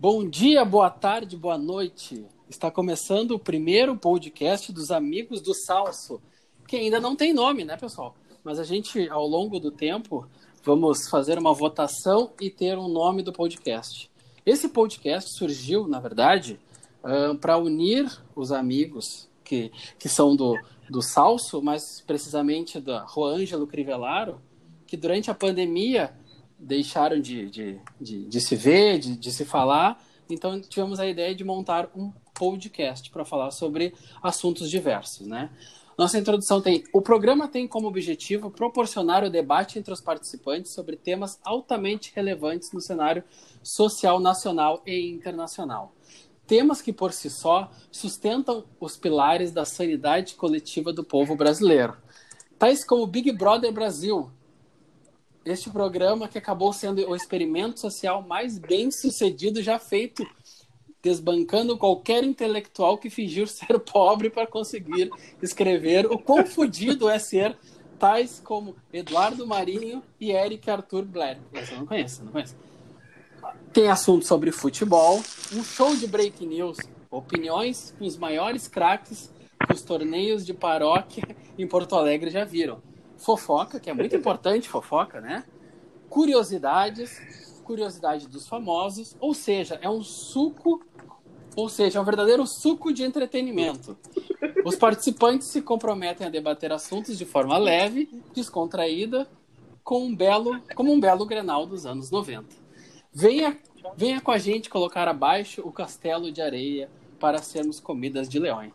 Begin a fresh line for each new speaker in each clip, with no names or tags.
Bom dia, boa tarde, boa noite. Está começando o primeiro podcast dos Amigos do Salso, que ainda não tem nome, né, pessoal? Mas a gente, ao longo do tempo, vamos fazer uma votação e ter um nome do podcast. Esse podcast surgiu, na verdade, para unir os amigos que, que são do, do Salso, mas precisamente da Roângelo Crivellaro, que durante a pandemia deixaram de, de, de, de se ver, de, de se falar. Então tivemos a ideia de montar um podcast para falar sobre assuntos diversos, né? Nossa introdução tem. O programa tem como objetivo proporcionar o debate entre os participantes sobre temas altamente relevantes no cenário social nacional e internacional. Temas que, por si só, sustentam os pilares da sanidade coletiva do povo brasileiro. Tais como Big Brother Brasil, este programa que acabou sendo o experimento social mais bem sucedido já feito, desbancando qualquer intelectual que fingiu ser pobre para conseguir escrever o quão fodido é ser tais como Eduardo Marinho e Eric Arthur Blair. Eu não conheço, não conheço. Tem assunto sobre futebol, um show de break news, opiniões com os maiores craques que os torneios de paróquia em Porto Alegre já viram fofoca, que é muito importante, fofoca, né? Curiosidades, curiosidade dos famosos, ou seja, é um suco, ou seja, é um verdadeiro suco de entretenimento. Os participantes se comprometem a debater assuntos de forma leve, descontraída, com um belo, como um belo Grenal dos anos 90. Venha, venha com a gente colocar abaixo o castelo de areia para sermos comidas de leões.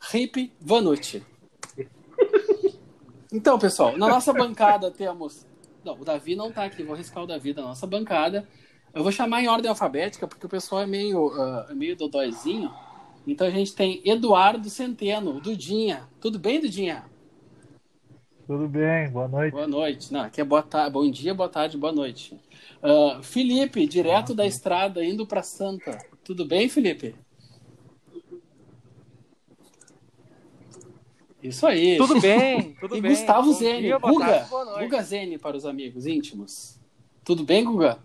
Rip Vanucci. Então, pessoal, na nossa bancada temos. Não, o Davi não tá aqui, vou arriscar o Davi da nossa bancada. Eu vou chamar em ordem alfabética, porque o pessoal é meio, uh, meio dodóizinho. Então a gente tem Eduardo Centeno, Dudinha. Tudo bem, Dudinha?
Tudo bem, boa noite.
Boa noite. Não, aqui é boa tarde, bom dia, boa tarde, boa noite. Uh, Felipe, direto da estrada, indo para Santa. Tudo bem, Felipe? Isso aí.
Tudo bem, tudo
e
bem.
Gustavo Bom Zene,
dia,
Guga,
tarde,
Guga Zene para os amigos íntimos. Tudo bem, Guga?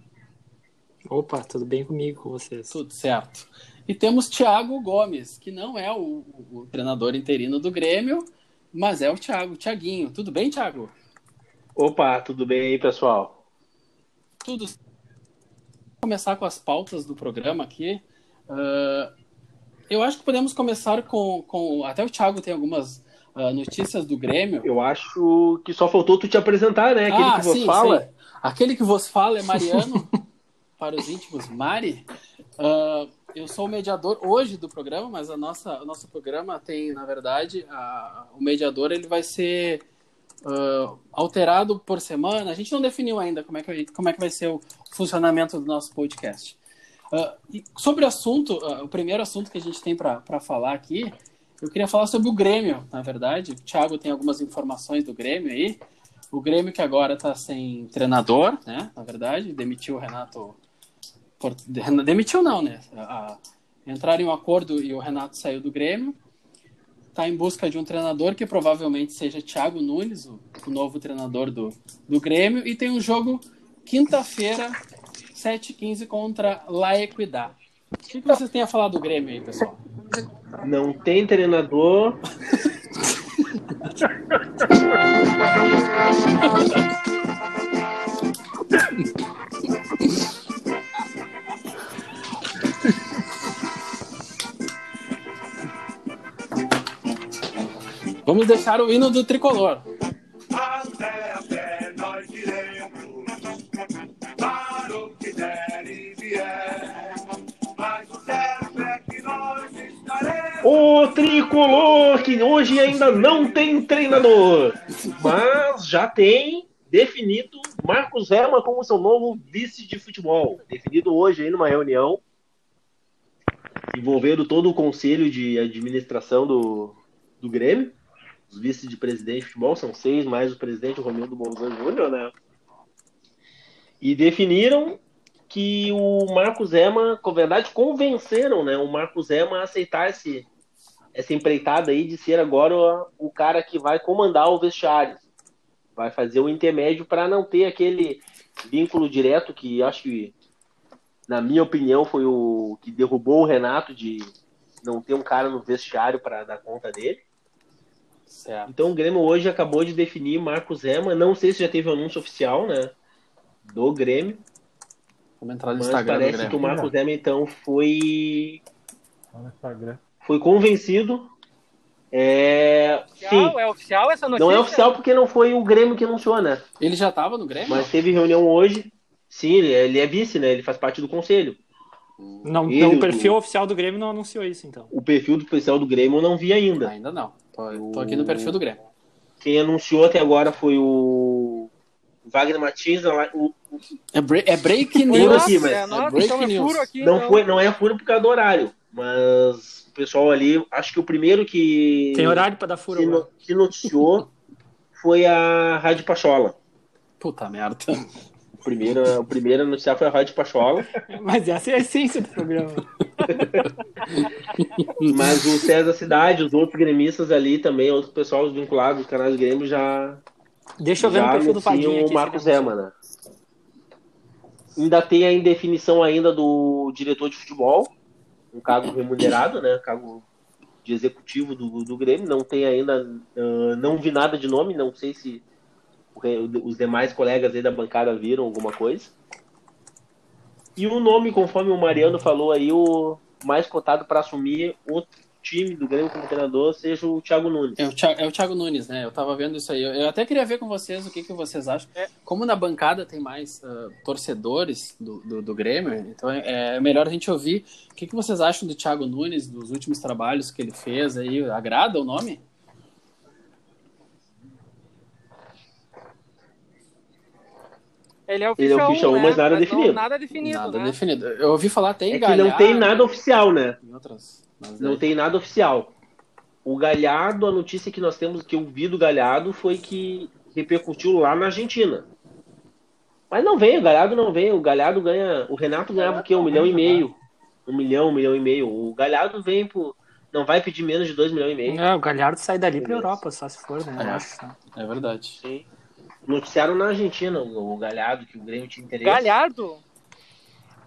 Opa, tudo bem comigo, com vocês?
Tudo certo. E temos Thiago Gomes, que não é o, o, treinador interino do Grêmio, mas é o Thiago, Thiaguinho. Tudo bem, Thiago?
Opa, tudo bem aí, pessoal?
Tudo. Vou começar com as pautas do programa aqui. Uh, eu acho que podemos começar com, com. Até o Thiago tem algumas uh, notícias do Grêmio.
Eu acho que só faltou tu te apresentar, né? Aquele
ah,
que vos
sim,
fala.
Sim. Aquele que vos fala é Mariano, para os íntimos, Mari. Uh, eu sou o mediador hoje do programa, mas a nossa, o nosso programa tem, na verdade, a, o mediador ele vai ser uh, alterado por semana. A gente não definiu ainda como é que, como é que vai ser o funcionamento do nosso podcast. Uh, sobre o assunto, uh, o primeiro assunto que a gente tem para falar aqui eu queria falar sobre o Grêmio, na verdade. O Thiago tem algumas informações do Grêmio aí. O Grêmio que agora está sem treinador, né? Na verdade, demitiu o Renato. Demitiu não, né? Entraram em um acordo e o Renato saiu do Grêmio. Está em busca de um treinador que provavelmente seja Thiago Nunes, o, novo treinador do, do Grêmio. E tem um jogo quinta-feira, 7h15 contra La Equidad. O que, que vocês têm a falar do Grêmio aí, pessoal?
Não tem treinador.
Vamos deixar o hino do tricolor.
Até a O
tricolor que hoje ainda não tem treinador, mas já tem definido Marcos Herman como seu novo vice de futebol. Definido hoje aí numa reunião envolvendo todo o conselho de administração do, do Grêmio. Os vices de presidente de futebol são seis, mais o presidente Romildo Bolzan Júnior, né? E definiram que o Marcos Ema, com verdade, convenceram né, o Marcos Ema a aceitar esse, essa empreitada aí de ser agora o, o cara que vai comandar o vestiário. Vai fazer o intermédio para não ter aquele vínculo direto que acho que na minha opinião, foi o que derrubou o Renato de não ter um cara no vestiário para dar conta dele.
Certo.
Então o Grêmio hoje acabou de definir Marcos Rema. Não sei se já teve anúncio oficial, né? Do Grêmio.
Vamos entrar no
Mas
Instagram
parece que o. Marcos Rema, então, foi, foi convencido. É, sim,
Oficial? É oficial essa notícia?
não é oficial porque não foi o Grêmio que anunciou, né?
Ele já tava no Grêmio?
Mas teve reunião hoje. Sim, ele é, vice, né? Ele faz parte do conselho.
Não,
Ele,
não,
o-
o perfil oficial do Grêmio não anunciou isso, então.
O perfil do especial do Grêmio eu não vi ainda.
Ainda não. Tô, tô aqui no perfil do Grêmio.
Quem anunciou até agora foi o Wagner Martins. O-
É, bre- é break
Furo
news.
aqui, mas
é, nossa,
break
então é
news.
furo aqui.
Não,
então.
foi, não é furo por causa do horário, mas o pessoal ali, acho que o primeiro que,
Tem horário pra dar furo
que,
agora.
no- que noticiou foi a Rádio Pachola.
Puta merda.
O primeiro, o primeiro a anunciar foi a Rádio Pachola,
Mas essa é a essência do programa.
mas o César Cidade, os outros gremistas ali também, outros pessoal vinculados, os canais do Grêmio já,
Deixa eu ver no
já
perfil do aqui.
o Marcos
se
Zema, né? Ainda tem a indefinição ainda do diretor de futebol, um cargo remunerado, né? Cargo de executivo do, do Grêmio. Não tem ainda, ah, não vi nada de nome, não sei se os demais colegas aí da bancada viram alguma coisa. E o nome, conforme o Mariano falou aí, o mais cotado para assumir o time do Grêmio como treinador seja o Thiago Nunes.
É o, Thiago, é o Thiago Nunes, né? Eu tava vendo isso aí. Eu, eu até queria ver com vocês o que, que vocês acham.
É.
Como na bancada tem mais ah, torcedores do, do, do Grêmio, então é, é melhor a gente ouvir o que, que vocês acham do Thiago Nunes, dos últimos trabalhos que ele fez aí. Agrada o nome?
Ele é o
Ele é o
ficha
ficha
1,
um,
né?
mas nada
não-
definido.
Nada definido,
Nada
né?
definido. Eu ouvi falar tem
É que não tem
Galhardo,
nada oficial, né?
em outras. mas
Não
daí-
tem nada oficial. O Galhardo, a notícia que nós temos, que eu vi do Galhardo, foi que repercutiu lá na Argentina. Mas não vem, o Galhardo não vem. O Galhardo ganha. O Renato ganhava o quê? Um milhão e meio. Um milhão, um milhão e meio. O Galhardo vem por. Não vai pedir menos de dois milhões e meio.
É, o Galhardo sai dali pra. Europa, só se for, né?
É.
acho. né?
É verdade.
Sim. Noticiaram na Argentina o, o Galhardo, que o Grêmio tinha interesse.
Galhardo?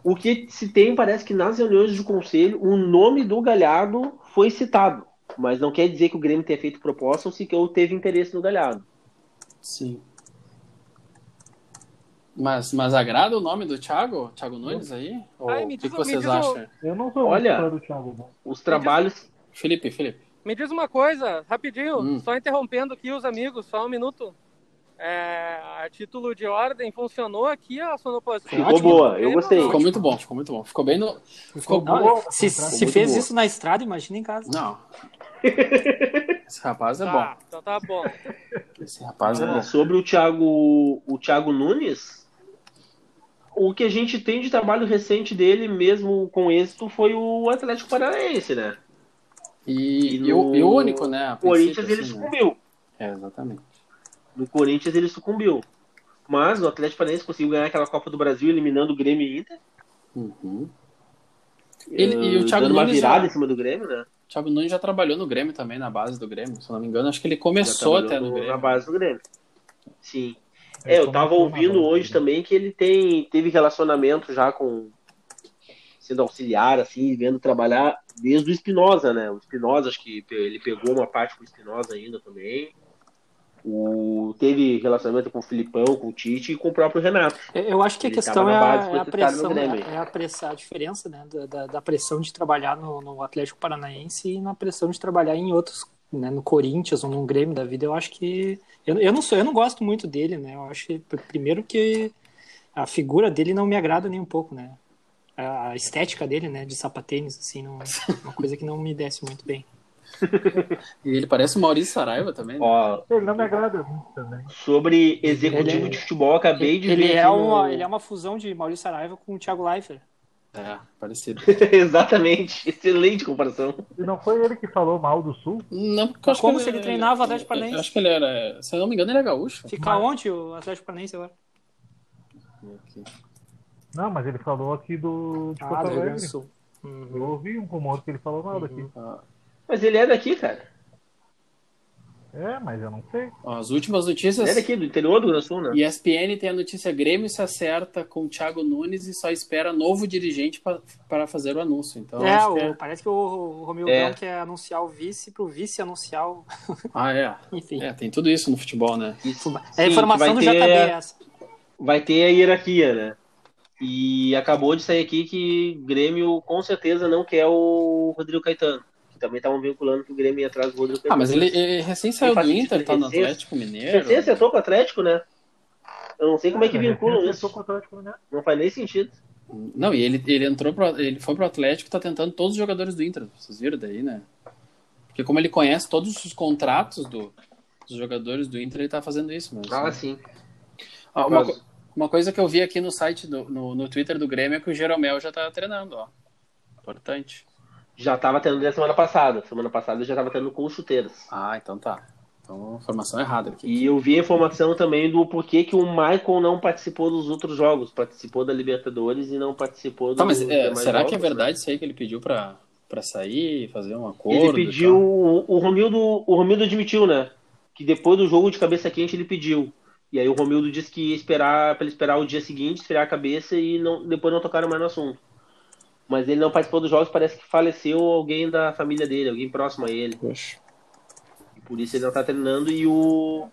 O que se tem, parece que nas reuniões do conselho, o nome do Galhardo foi citado. Mas não quer dizer que o Grêmio tenha feito proposta ou se que ou teve interesse no Galhardo.
Sim. Mas, mas agrada o nome do Thiago? Thiago Nunes aí? Ou
Ai,
o que,
diz
que
o- me
vocês
diz
acham?
Eu não sou
Olha.
do Thiago.
Os trabalhos.
Felipe, Felipe.
Me diz uma coisa, rapidinho,
Hum.
só interrompendo aqui os amigos, só um minuto. É, a título de ordem, funcionou aqui a sonoplastia?
Ficou boa, eu gostei.
Ficou muito bom, ficou muito bom. Ficou bem no. Ficou
Não,
bom.
se
Ficou
se fez
boa.
isso na estrada, imagina em casa.
Não. Esse rapaz é
Tá, então tá bom.
bom. Esse rapaz é bom.
Sobre o Thiago, o Thiago Nunes, o que a gente tem de trabalho recente dele, mesmo com êxito, foi o Atlético Paranaense, né?
E,
E
e o,
no
e o único, né?
O Corinthians
princípio,
ele
assim, né?
sucumbiu.
É, exatamente.
No Corinthians ele sucumbiu. Mas o Atlético Paranaense conseguiu ganhar aquela Copa do Brasil eliminando o Grêmio e Inter.
Uhum. Ele- e o
eh,
Thiago
dando uma
Nunes
virada
já-
em cima do Grêmio, né?
O Thiago Nunes já trabalhou no Grêmio também, na base do Grêmio. Se eu não me engano, acho que ele começou até no
no-
Grêmio.
Na base do Grêmio. Sim.
Ele
É, eu tava ouvindo hoje também que ele tem teve relacionamento já com sendo auxiliar assim, vendo trabalhar desde o Espinosa, né? O Espinosa acho que ele pegou uma parte com o Espinosa ainda também. O teve relacionamento com o Filipão, com o Tite e com o próprio Renato.
Eu- acho que a
Ele
questão é a, é a pressão,
Grêmio.
é a, pressa, a diferença né, da, da, pressão de trabalhar no, no Atlético Paranaense e na pressão de trabalhar em outros, né, no Corinthians ou no Grêmio da vida. Eu acho que eu, eu não sou, eu não gosto muito dele, né? Eu acho que, pr- primeiro que a figura dele não me agrada nem um pouco, né? A a estética dele, né, de sapatênis, assim, não, uma coisa que não me desce muito bem.
E ele parece o Maurício Saraiva também. né?
Ó,
Ele não me agrada muito também.
sobre executivo
é-
de futebol, acabei de
Ele
ver
é,
aqui
uma,
no-
ele é uma fusão de Maurício Saraiva com o Thiago Leifert.
É, parecido.
Exatamente, excelente comparação.
E não foi ele que falou mal do Sul?
Não, porque eu acho
Como
que
se ele treinava o Atlético Paranaense?
Acho que ele era. Se eu não me engano, ele é gaúcho.
Fica onde o Atlético Paranaense agora?
Não, mas ele falou aqui do de
Ah,
Porto Alegre.
Uhum.
Eu ouvi um rumor que ele falou mal daqui.
Mas ele é daqui, cara.
É, mas eu não sei.
Ó, as últimas notícias.
É daqui, do interior do Sul, né?
ESPN tem a notícia Grêmio se acerta com o Thiago Nunes e só espera novo dirigente pa- para fazer o anúncio. Então,
é, o-
que é...
parece que o, o Romildo
É.
quer anunciar o vice pro vice anunciar o.
Ah, é.
Enfim.
É, tem tudo isso no futebol, né?
Isso.
É a informação do
vai
JB
ter-
essa.
vai ter a hierarquia, né? E acabou de sair aqui que o Grêmio com certeza não quer o Rodrigo Caetano. Também estavam vinculando que o Grêmio ia atrás do Rodrigo.
Ah, mas ele, ele recém saiu do Inter, tá no
recém-
Atlético Mineiro.
Você acertou com o Atlético, né? Eu não sei como é que vinculam isso.
tô com o Atlético Mineiro.
Não faz nem sentido.
Não, e ele, ele entrou pro, ele foi pro Atlético e tá tentando todos os jogadores do Inter. Vocês viram daí, né? Porque como ele conhece todos os contratos do, dos jogadores do Inter, ele tá fazendo isso mesmo.
Ah, sim.
Ah, uma,
Mas-
uma coisa que eu vi aqui no site, do, no, no Twitter do Grêmio, é que o Jeromel já tá treinando, ó. Importante.
Já tava tendo desde a semana passada. Semana passada já tava tendo com chuteiras.
Ah, então tá. Então, informação errada aqui.
E eu vi a informação também do porquê que o Michael não participou dos outros jogos. Participou da Libertadores e não participou do
Tá, mas é, será
jogos,
que é
né?
verdade isso aí que ele pediu pra, pra sair, fazer um acordo?
Ele pediu. O, o Romildo, o Romildo admitiu, né? Que depois do jogo de cabeça quente ele pediu. E aí o Romildo disse que ia esperar para ele esperar o dia seguinte, esfriar a cabeça e não, depois não tocaram mais no assunto. Mas ele não participou dos jogos, parece que faleceu alguém da família dele, alguém próximo a ele.
Poxa.
E por isso ele não tá treinando. E o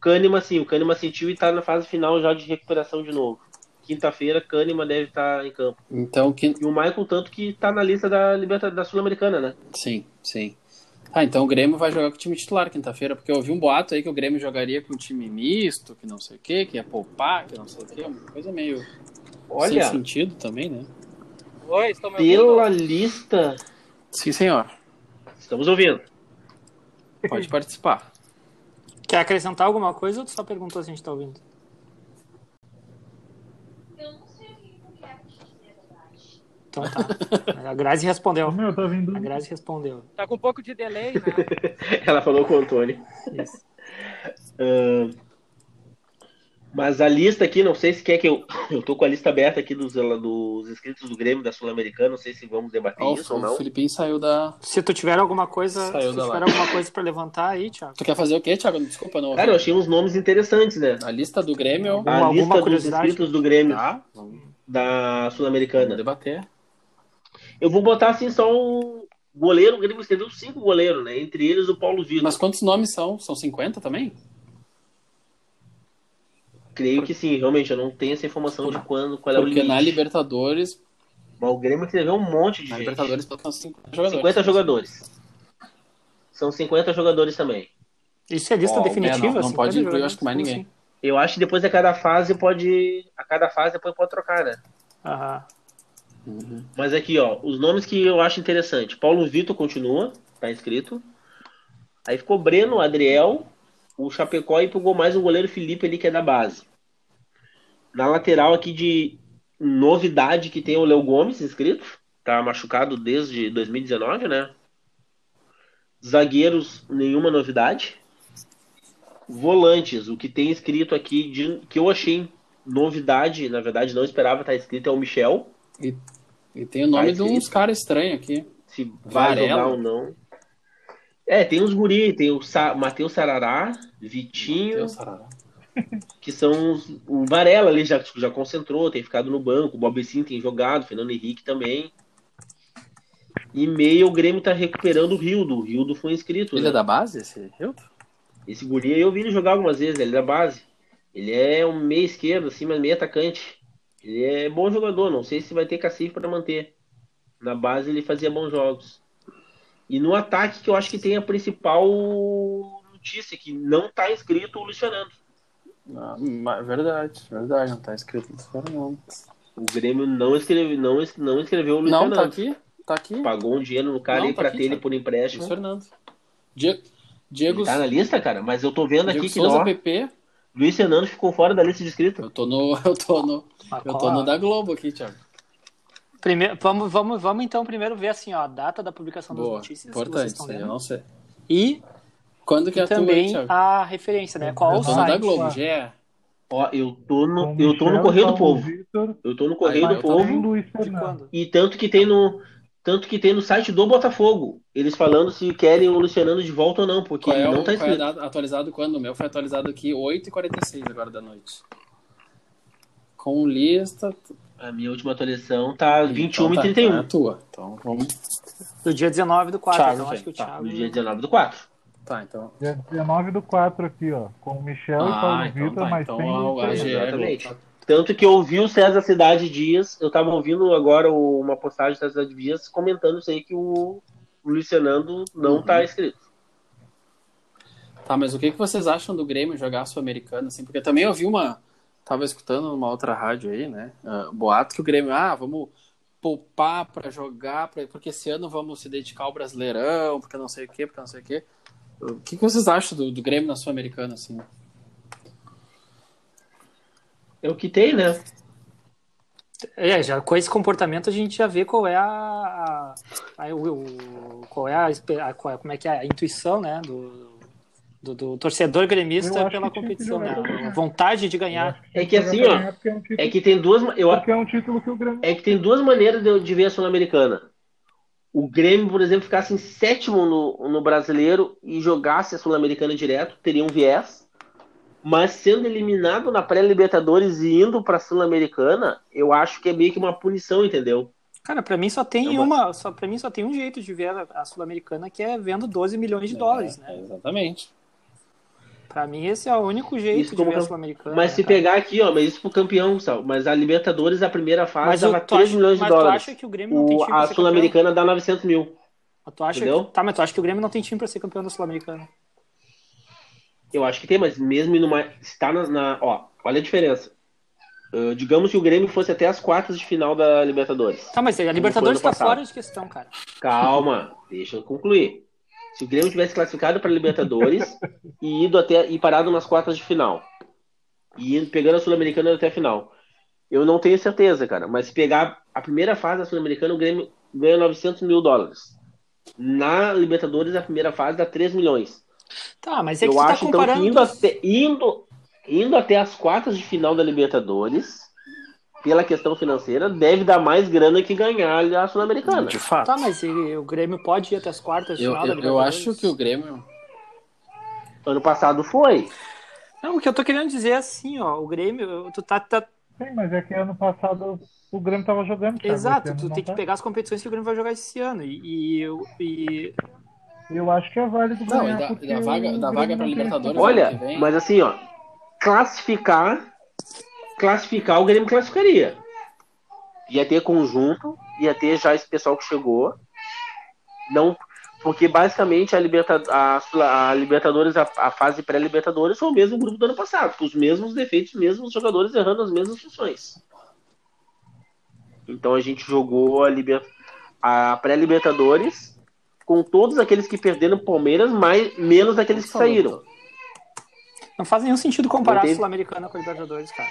Kahneman, sim, o Kahneman sentiu e tá na fase final já de recuperação de novo. Quinta-feira, Kahneman deve estar em campo.
Então, que...
E o Michael, tanto que tá na lista da Libertadores da Sul-Americana, né?
sim, sim. Ah, então o Grêmio vai jogar com o time titular quinta-feira, porque eu ouvi um boato aí que o Grêmio jogaria com um time misto, que não sei o quê, que ia poupar, que não sei o quê, uma coisa meio
Olha,
sem sentido também, né?
Oi, estão me ouvindo?
pela lista.
Sim, senhor.
Estamos ouvindo.
Pode participar.
Quer acrescentar alguma coisa ou tu só perguntou se a gente tá ouvindo?
Eu não sei o que verdade.
Então tá. A Grazi respondeu.
Meu, eu tô vindo.
A Grazi respondeu.
Tá com um pouco de delay, né?
Ela falou com o Antônio.
Isso.
Ahn, mas a lista aqui, não sei se quer que eu. Eu tô com a lista aberta aqui dos, dos inscritos do Grêmio da Sul-Americana. Não sei se vamos debater
Ó,
isso ou
o
não.
Filipinho saiu da.
Se tu tiver alguma coisa,
Saiu
se tiver
live.
alguma coisa pra levantar aí, Thiago.
Tu quer fazer o quê, Thiago? Desculpa, não.
Cara, eu achei uns nomes interessantes, né?
A lista do Grêmio.
A
alguma
lista dos inscritos do Grêmio
Tá,
da Sul-Americana.
debater.
Eu vou botar assim só o goleiro. O Grêmio escreveu cinco goleiros, né? Entre eles o Paulo Vitor.
Mas quantos nomes são? São 50 também?
Creio que sim, realmente. Eu não tenho essa informação de quando, qual é o
Porque
limite.
na Libertadores.
Mas o Grêmio escreveu um monte de
Na
gente.
Libertadores são 50 jogadores.
50 jogadores. São 50 jogadores também.
Isso é lista
Ó,
definitiva?
é, não- não pode incluir, acho que mais ninguém.
assim?
Eu acho que depois a cada fase pode. A cada fase depois pode trocar, né?
Aham.
Uhum.
Mas aqui, ó, os nomes que eu acho interessante. Paulo Vitor continua, tá inscrito. Aí ficou Breno, Adriel, o Chapecó e pegou mais um goleiro Felipe ali que é da base. Na lateral aqui de novidade que tem o Léo Gomes inscrito. Tá machucado desde 2019, né? Zagueiros, nenhuma novidade. Volantes, o que tem escrito aqui de, que eu achei novidade, na verdade não esperava estar escrito, é o Michel.
E tem o nome
Vai
de uns caras estranhos aqui.
se vai
Varela.
jogar ou não. É, tem os guri, tem o Sa Matheus Sarará, Vitinho, que são os, o Varela ali já, já concentrou, tem ficado no banco, o Bob Sim tem jogado, o Fernando Henrique também. E meio o Grêmio tá recuperando o Rildo, o Rildo foi inscrito.
Ele
né?
é da base, esse Hilton?
Esse guri aí eu vi ele jogar algumas vezes, ele é da base. Ele é um meio esquerdo, assim, mas meio atacante. Ele é bom jogador, não sei se vai ter cacife para manter. Na base ele fazia bons jogos. E no ataque que eu acho que tem a principal notícia, que não tá inscrito o Luiz Fernando.
Ah, verdade, verdade, não tá escrito cara, não.
O Grêmio não escreveu, não, não escreveu o Luiz
Não, tá
Fernando.
aqui, tá aqui.
Pagou um dinheiro no cara
Não,
aí
tá
pra
aqui,
ter ele
tá.
por empréstimo.
Luiz Fernando. Die- Diego,
Ele tá na lista, cara, mas eu tô vendo
Diego
aqui que
Souza
ó,
PP.
Luiz Fernando ficou fora da lista de inscritos.
Eu tô no. Eu tô no.
Mas
Eu tô no da Globo aqui, Thiago.
Primeiro, vamos, vamos, vamos então primeiro ver assim, ó, a data da publicação das
Boa.
notícias que
Importante,
vocês estão
isso aí, eu não sei.
E
Quando que é a
também a referência, né? Qual
Eu
o
no da
site?
Globo,
lá.
GE.
Ó, eu tô no, eu tô no Correio do Povo. Eu tô no Correio do Povo. E tanto que tem no. Tanto que tem no site do Botafogo, eles falando se querem o Luciano de volta ou não, porque
é,
não tá
é
escrito.
data- atualizado quando? O meu foi atualizado aqui 8h46 agora da noite. Com lista.
A minha última atualização tá 21
então
e
tá,
31,
então é a tua. Então vamos.
Do dia 19 do 4.
Thiago
então acho que o
tá,
Thiago.
no dia 19 do 4.
Tá, então.
Dia 19 do 4 aqui, ó. Com o Michel e
Ah,
Paulo
então
Vitor,
tá,
mas
então
tem.
a- a GE
Exatamente. Tanto que eu ouvi o César Cidade Dias, eu tava ouvindo agora o- uma postagem do César Cidade Dias comentando isso aí que o, o Lucianando não
Uhum.
tá escrito.
Tá, mas o que, que vocês acham do Grêmio jogar Sul-Americano, assim? Porque também eu vi uma. Tava escutando numa outra rádio aí, né? ah, boato que o Grêmio, ah, vamos poupar pra jogar, pra- porque esse ano vamos se dedicar ao Brasileirão, porque não sei o quê, porque não sei o quê. O que, que vocês acham do, do Grêmio na Sul-Americana, assim?
É o que tem, né?
É, já com esse comportamento a gente já vê qual é a, a, a- o, qual é a, a- qual é- como é que é a intuição, né, do, do, do torcedor gremista pela
que que
competição, né, a
ganhar.
vontade de ganhar.
É que assim, ó,
é um título,
é que tem duas, eu,
porque é um título que o Grêmio.
é que tem duas maneiras de, de ver a Sul-Americana. O Grêmio, por exemplo, ficasse em sétimo no, no brasileiro e jogasse a Sul-Americana direto, teria um viés. Mas sendo eliminado na pré-Libertadores e indo pra Sul-Americana, eu acho que é meio que uma punição, entendeu?
Cara, pra mim só tem
É uma-
uma, só para mim só tem um jeito de ver a, a sul-americana que é vendo 12 milhões de dólares,
É,
né?
exatamente.
Pra mim esse é o único jeito
Isso
de ver a sul-americana.
Mas se
cara?
pegar aqui, ó, mas isso pro campeão, Sal. Mas a Libertadores, a primeira fase,
mas o-
dava
tu
3
acha-
milhões de
mas
dólares.
tu acha que o Grêmio não tem
O,
time pra
a Sul-Americana dá 900 mil.
campeão? Tu acha
entendeu?
que, tá, mas tu acha que o Grêmio não tem time pra ser campeão da sul-americana?
Eu acho que tem, mas mesmo indo mais. Está na, na- Ó, olha a diferença. Uh, digamos que o Grêmio fosse até as quartas de final da Libertadores.
Tá, mas a Libertadores tá
passado.
fora de questão, cara.
Calma, deixa eu concluir. Se o Grêmio tivesse classificado para Libertadores e ido até e parado nas quartas de final e pegando a Sul-Americana até a final, eu não tenho certeza, cara. Mas se pegar a primeira fase da Sul-Americana, o Grêmio ganha 900 mil dólares. Na Libertadores, a primeira fase dá 3 milhões.
Tá, mas é que
eu
tá
acho então que
comparando.
indo até, indo, indo até as quartas de final da Libertadores, pela questão financeira, deve dar mais grana que ganhar a Sul-Americana.
De fato.
Tá, mas ele- o Grêmio pode ir até as quartas de
Eu,
final da
eu, eu acho que o Grêmio.
Ano passado foi.
Não, o que eu tô querendo dizer é assim, ó, o Grêmio, tu tá, tá-
Sim, mas é que ano passado o Grêmio tava jogando. Thiago,
exato, tu
não
tem que
tá.
pegar as competições que o Grêmio vai jogar esse ano e, e, eu- e-
Eu acho que é válido
Não,
ganhar.
e da,
porque
da vaga, da vaga pra
não
Libertadores.
Olha,
que
mas assim, ó, classificar, classificar o Grêmio classificaria. Ia ter conjunto, ia ter já esse pessoal que chegou. Não, porque basicamente a, Liberta, a, a Libertadores, a, a fase pré-Libertadores foi o mesmo grupo do ano passado, com os mesmos defeitos, os mesmos jogadores errando as mesmas funções. Então a gente jogou a, Liber, a pré-Libertadores com todos aqueles que perderam o Palmeiras, mais, menos aqueles que saíram.
não faz nenhum sentido comparar a Sul-Americana com a Libertadores, cara.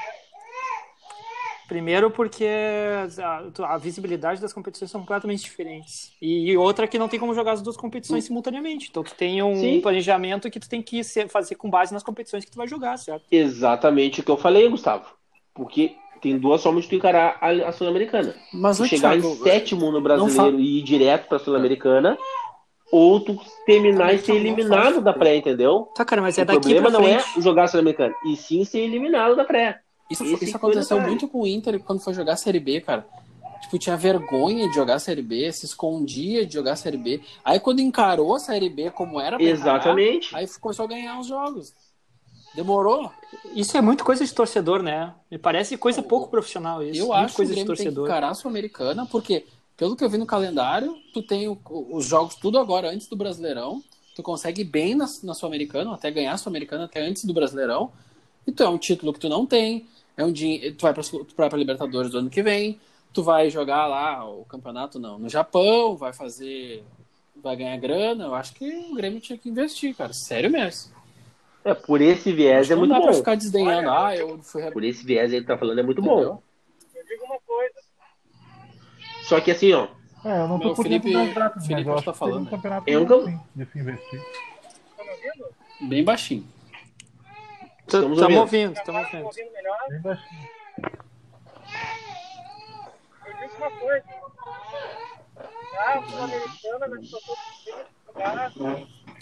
Primeiro porque a, a visibilidade das competições são completamente diferentes. E outra que não tem como jogar as duas competições simultaneamente. Então tu tem um
Sim.
planejamento que tu tem que ser- fazer com base nas competições que tu vai jogar, certo?
Exatamente o que eu falei, Gustavo. Porque tem duas formas de tu encarar a, a Sul-Americana.
Mas
Tu chegar
Thiago,
em sétimo no brasileiro e ir direto pra Sul-Americana, ou tu terminar e ser eliminado da pré, entendeu?
Tá, cara, mas é
o
daqui
problema
pra
não
frente.
é jogar a Sul-Americana, e sim ser eliminado da pré.
Isso, isso aconteceu muito com o Inter quando foi jogar a Série B, cara. Tipo, tinha vergonha de jogar a Série B, se escondia de jogar a Série B. Aí quando encarou a Série B como era pra encarar,
Exatamente.
aí começou a ganhar os jogos. Demorou.
Isso é muito coisa de torcedor, né? Me parece coisa pouco profissional isso.
Eu
Muito
acho que o
coisa de
Grêmio tem que
torcedor.
encarar a Sul-Americana, porque, pelo que eu vi no calendário, tu tem o- os jogos tudo agora antes do Brasileirão. Tu consegue ir bem na, na Sul-Americana, até ganhar a Sul-Americana até antes do Brasileirão. Então é um título que tu não tem. É um dinhe- tu vai vai pra Libertadores do ano que vem. Tu vai jogar lá o campeonato não, no Japão, vai fazer. Vai ganhar grana. Eu acho que o Grêmio tinha que investir, cara. Sério mesmo.
É, por esse viés é muito
não dá pra
bom.
ficar desdenhando. Ah, eu fui
Por esse viés que tá falando é muito bom.
Entendeu?
Eu digo uma coisa.
Só que assim, ó,
É, eu não tô
Meu,
por
Felipe-
datas,
Felipe
mas eu
tá
seria um
falando.
campeonato
É um
bom,
campo-
sim, de se investir.
Tá me ouvindo?
Bem baixinho.
Estamos ouvindo.
ouvindo, estamos
Tá
ouvindo.
ouvindo melhor? Eu disse uma coisa. Tá? Situação do time jogar,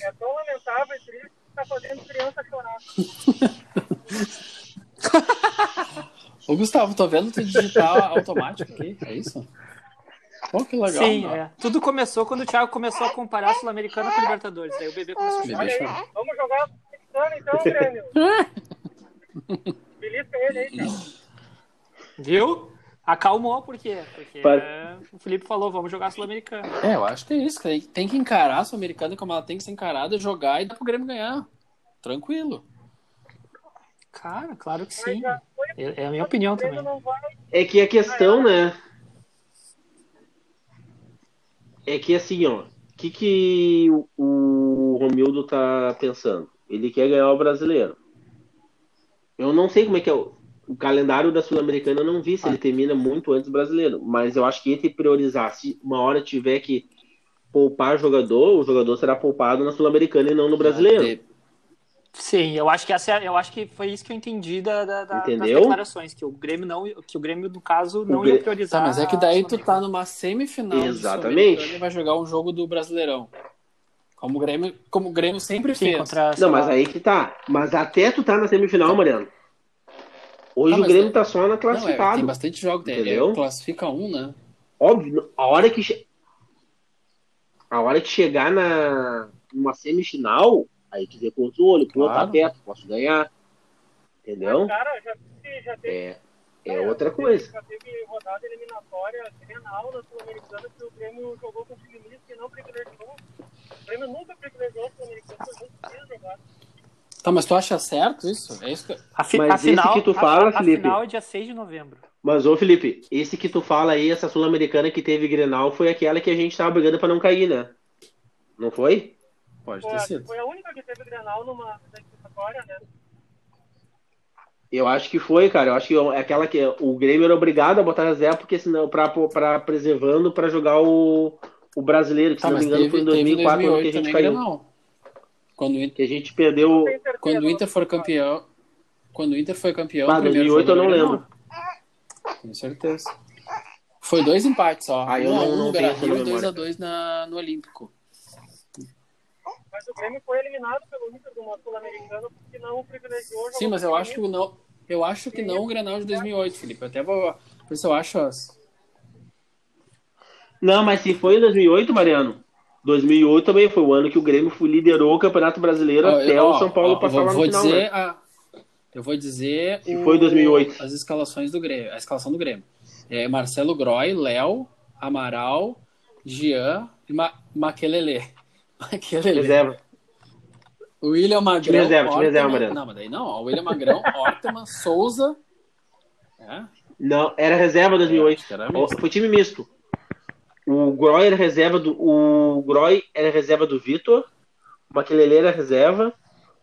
é tão lamentável e triste que tá fazendo criança chorar.
Ô, Gustavo, tô vendo tu digitar automático aqui, é isso? Pô, que legal.
Sim, é. Tudo começou quando o Thiago começou a comparar a Sul-Americana com Libertadores. Daí o bebê começou a chorar.
Vamos jogar Sul-Americana então, Grêmio. Belisca ele aí, cara.
Viu? Acalmou, por quê? Porque
Para-
é, o Felipe falou, vamos jogar Sul-Americana.
É, eu acho que é isso. que Tem, tem que encarar a Sul-Americana como ela tem que ser encarada, jogar e dar pro Grêmio ganhar. Tranquilo.
Cara, claro que sim. É, é a minha opinião também.
É que a questão, né? É que assim, ó. O que, que o- o Romildo tá pensando? Ele quer ganhar o brasileiro. Eu não sei como é que é o, o calendário da Sul-Americana, eu não vi se ele termina muito antes do brasileiro. Mas eu acho que entre priorizar, se uma hora tiver que poupar jogador, o jogador será poupado na Sul-Americana e não no brasileiro.
Sim, eu acho que essa é- eu acho que foi isso que eu entendi da, da- da- das declarações, que o Grêmio não, que o Grêmio no caso não
O Grê-
ia priorizar.
Tá, mas é que daí tu
a
tá numa semifinal
Exatamente.
E vai jogar um jogo do Brasileirão. Como o Grêmio, como o Grêmio sempre
Sim,
fez.
contra,
Não, mas
lá,
aí que tá. Mas até tu tá na semifinal, Mariano. Hoje
Tá,
o
mas
Grêmio
é-
tá só na
Não, é, tem bastante jogo,
Entendeu?
é, classifica um, né?
Óbvio, a hora que a hora que chegar na numa semifinal, aí tu vê com os olhos, pô,
Claro.
tá perto, posso ganhar. Entendeu?
Cara, já, já teve,
É, é outra coisa.
Já teve rodada eliminatória Grenal na Sul-Americana que o Grêmio jogou com o time misto e não privilegiou. O Grêmio nunca privilegiou a Sul-Americana, foi muito difícil jogar.
Tá, mas tu acha certo isso? É isso que...
A, fi,
Mas
a
esse
final,
que tu fala,
a, a
Felipe?
final é dia 6 de novembro.
Mas ô Felipe, esse que tu fala aí, essa sul-americana que teve Grenal foi aquela que a gente tava brigando pra não cair, né? Não foi?
Pode
Foi,
ter
a-
sido.
foi a única que teve Grenal numa eliminatória, né?
Eu acho que foi, cara. Eu acho que é aquela que o Grêmio era obrigado a botar reserva porque senão para para preservando pra jogar o, o brasileiro, que se
Tá,
não me engano
teve,
foi em
teve
2004 ano que a
2008
gente caiu.
Grenal. Quando o Inter,
Que a gente perdeu.
Quando o Inter for campeão... Quando o Inter foi campeão...
Ah,
o primeiro
2008 eu não lembro.
Com certeza. Foi dois empates só.
Ah, eu
um a
não-
um
não
no Beira-Rio e
memória.
2 a 2 na no Olímpico.
Mas o Grêmio foi eliminado pelo Inter de uma Sul-Americana porque não privilegiou.
Sim, mas eu acho que não, eu acho que não o Grenal de 2008, Felipe. Eu até vou, por isso eu acho as
Não, mas se foi em 2008, Mariano. 2008 também foi o ano que o Grêmio liderou o Campeonato Brasileiro
Ó,
até
eu-
o
ó,
São Paulo
ó,
passar
vou,
lá no
vou
final,
dizer
né?
a- eu vou dizer
Se
o-
foi 2008.
as escalações do Grêmio, a escalação do Grêmio. É Marcelo Groy, Léo, Amaral, Jean e Ma Maquelele. Maquelele.
Reserva.
William Magrão.
Time reserva, time reserva, Mariano.
Não, mas daí não. ó, William Magrão, Orteman, Souza. É,
Não, era reserva 2008.
acho que era.
Foi time misto. O Groy era reserva do o Groy era reserva do Vitor. O Maquelele era reserva.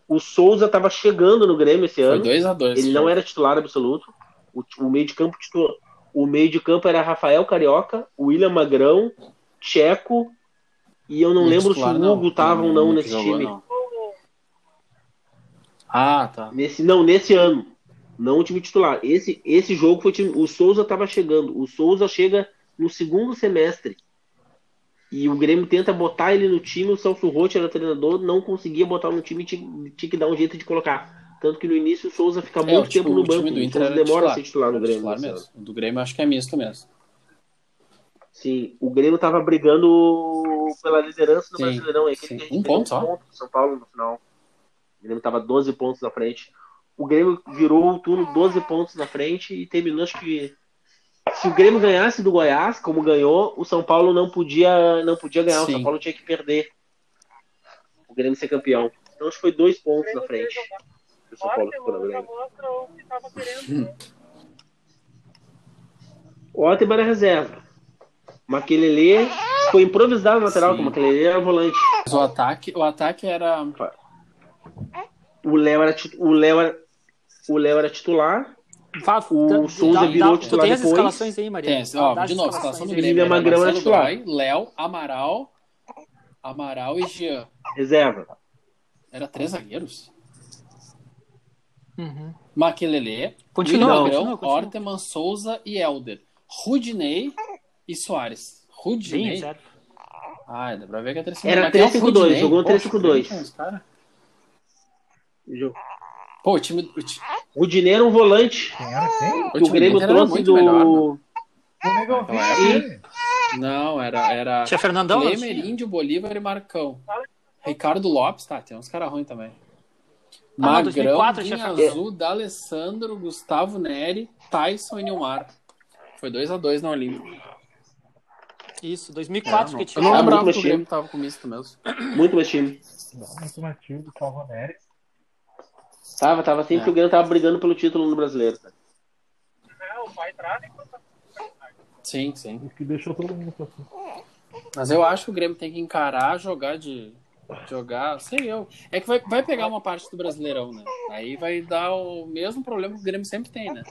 O Souza estava chegando no Grêmio esse
Foi
ano.
2x2.
Ele não era titular absoluto. O, o meio de campo titular, o meio de campo era Rafael Carioca, William Magrão, Checo e eu não lembro se
titular,
o Hugo estava ou não
que
nesse
jogou,
time.
não. Ah, tá.
Nesse não, nesse ano. Não o time titular. Esse esse jogo foi o time, o Souza estava chegando. O Souza chega no segundo semestre. E o Grêmio tenta botar ele no time, o Celso Rotti era treinador, não conseguia botar no time, tinha, tinha que dar um jeito de colocar. Tanto que no início o Souza fica
É,
muito
o time-
tempo no banco.
do
O
Inter
demora a
titular.
ser titular no Grêmio.
titular mesmo. O do Grêmio acho que é misto mesmo.
Sim, o Grêmio tava brigando pela liderança do
Sim,
Brasileirão. É aquele a
Um ponto só.
São Paulo no final. O Grêmio tava 12 pontos na frente. O Grêmio virou o turno 12 pontos na frente e terminou, acho que. Se o Grêmio ganhasse do Goiás, como ganhou, o São Paulo não podia, não podia ganhar.
Sim.
O São Paulo tinha que perder. O Grêmio ser campeão. Então acho que foi dois pontos na frente. O São Paulo ficou na Grêmio.
o que estava querendo.
O Otman era reserva. Maquelele foi improvisado no lateral,
Sim.
como Maquelele era volante.
Mas o ataque, o ataque era.
O Léo era, o Léo era, o Léo era titular. O Souza virou
dá- Tu
titular
tem as
depois.
escalações aí, Maria?
Tem, ó, de novo, escalação do Grêmio. Era
Magrão era
Marcelo
titular.
Groy, Léo, Amaral, Amaral e Jean.
Reserva.
Era três zagueiros.
Uhum.
Maquelele,
Continua,
Magrão,
continua.
Orteman, Souza e Helder. Rudinei e Soares.
Bem
Rudinei.
reserva.
Ah, dá pra ver que é 3
Era
Mas tem o
3-5-2,
Rudinei.
jogou no
Poxa,
3-5-2.
Corinthians, cara.
Jo-
Pô, o time, o ti-
O era um volante
Quem era quem?
o
que o
time
Grêmio
do
trouxe
muito
do.
melhor, né?
O Negãozinho.
Sim.
sim.
Não, era, era
Tinha Fernandão? não
Klemer? Índio, Bolívar e Marcão. Ricardo Lopes, tá, tem uns caras ruins também.
Ah, não,
Magrão,
2004
Guinha
tinha Fernandão.
Azul, D'Alessandro, Gustavo Neri, Tyson e Nilmar. Foi 2x2 na Olímpica.
Isso, 2004 que
Eu
tinha.
não
Ah,
lembrava
muito
que o
time.
Grêmio tava com misto mesmo.
Muito mais time.
Não, muito mais tio do Salvoneri.
Tava, tava sempre
É.
que o Grêmio tava brigando pelo título no brasileiro.
É, o pai traz e
Sim, sim.
O que deixou todo mundo assim.
Mas eu acho que o Grêmio tem que encarar, jogar de. Jogar, sei eu. É que vai, vai pegar uma parte do Brasileirão, né? Aí vai dar o mesmo problema que o Grêmio sempre tem, né?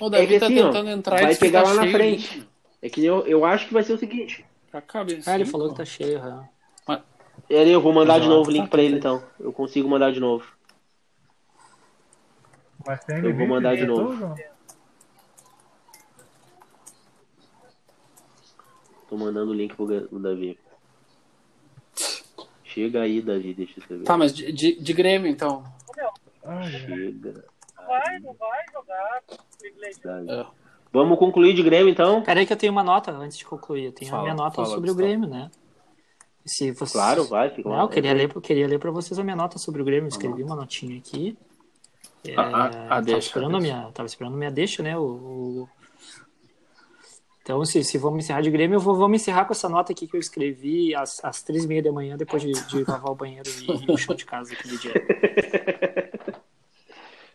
O Davi
É que
tá
assim, ó,
tentando entrar e
vai
diz que
pegar
tá
lá na
cheio,
frente.
né?
É que eu, eu acho que vai ser o seguinte.
Pra cabeça.
Ah, ele falou que tá cheio. é.
Eu vou mandar de novo o link pra ele então. Eu consigo mandar de novo.
Mas tem
Eu vou mandar de novo. Tô mandando o link pro Davi. Chega aí, Davi, deixa eu escrever.
Tá, mas de, de, de Grêmio, então.
Ai,
Chega.
vai, não vai jogar privilegiado.
É.
Vamos concluir de Grêmio então?
Pera aí que eu tenho uma nota antes de concluir. Eu tenho
Fala,
a minha nota
fala,
sobre o. Grêmio, né? Se vocês...
Claro, vai. Fica
Não, eu queria ler, eu queria ler para vocês a minha nota sobre o Grêmio. Eu escrevi uma notinha aqui. É,
A- a- a
tava
deixa,
esperando
a
a
deixa.
minha, tava esperando a minha deixa, né? O, o- Então, se, se vamos encerrar de Grêmio, eu vou vamos encerrar com essa nota aqui que eu escrevi às, às três e meia da manhã, depois de, de lavar o banheiro e, e o chão de casa aqui do dia.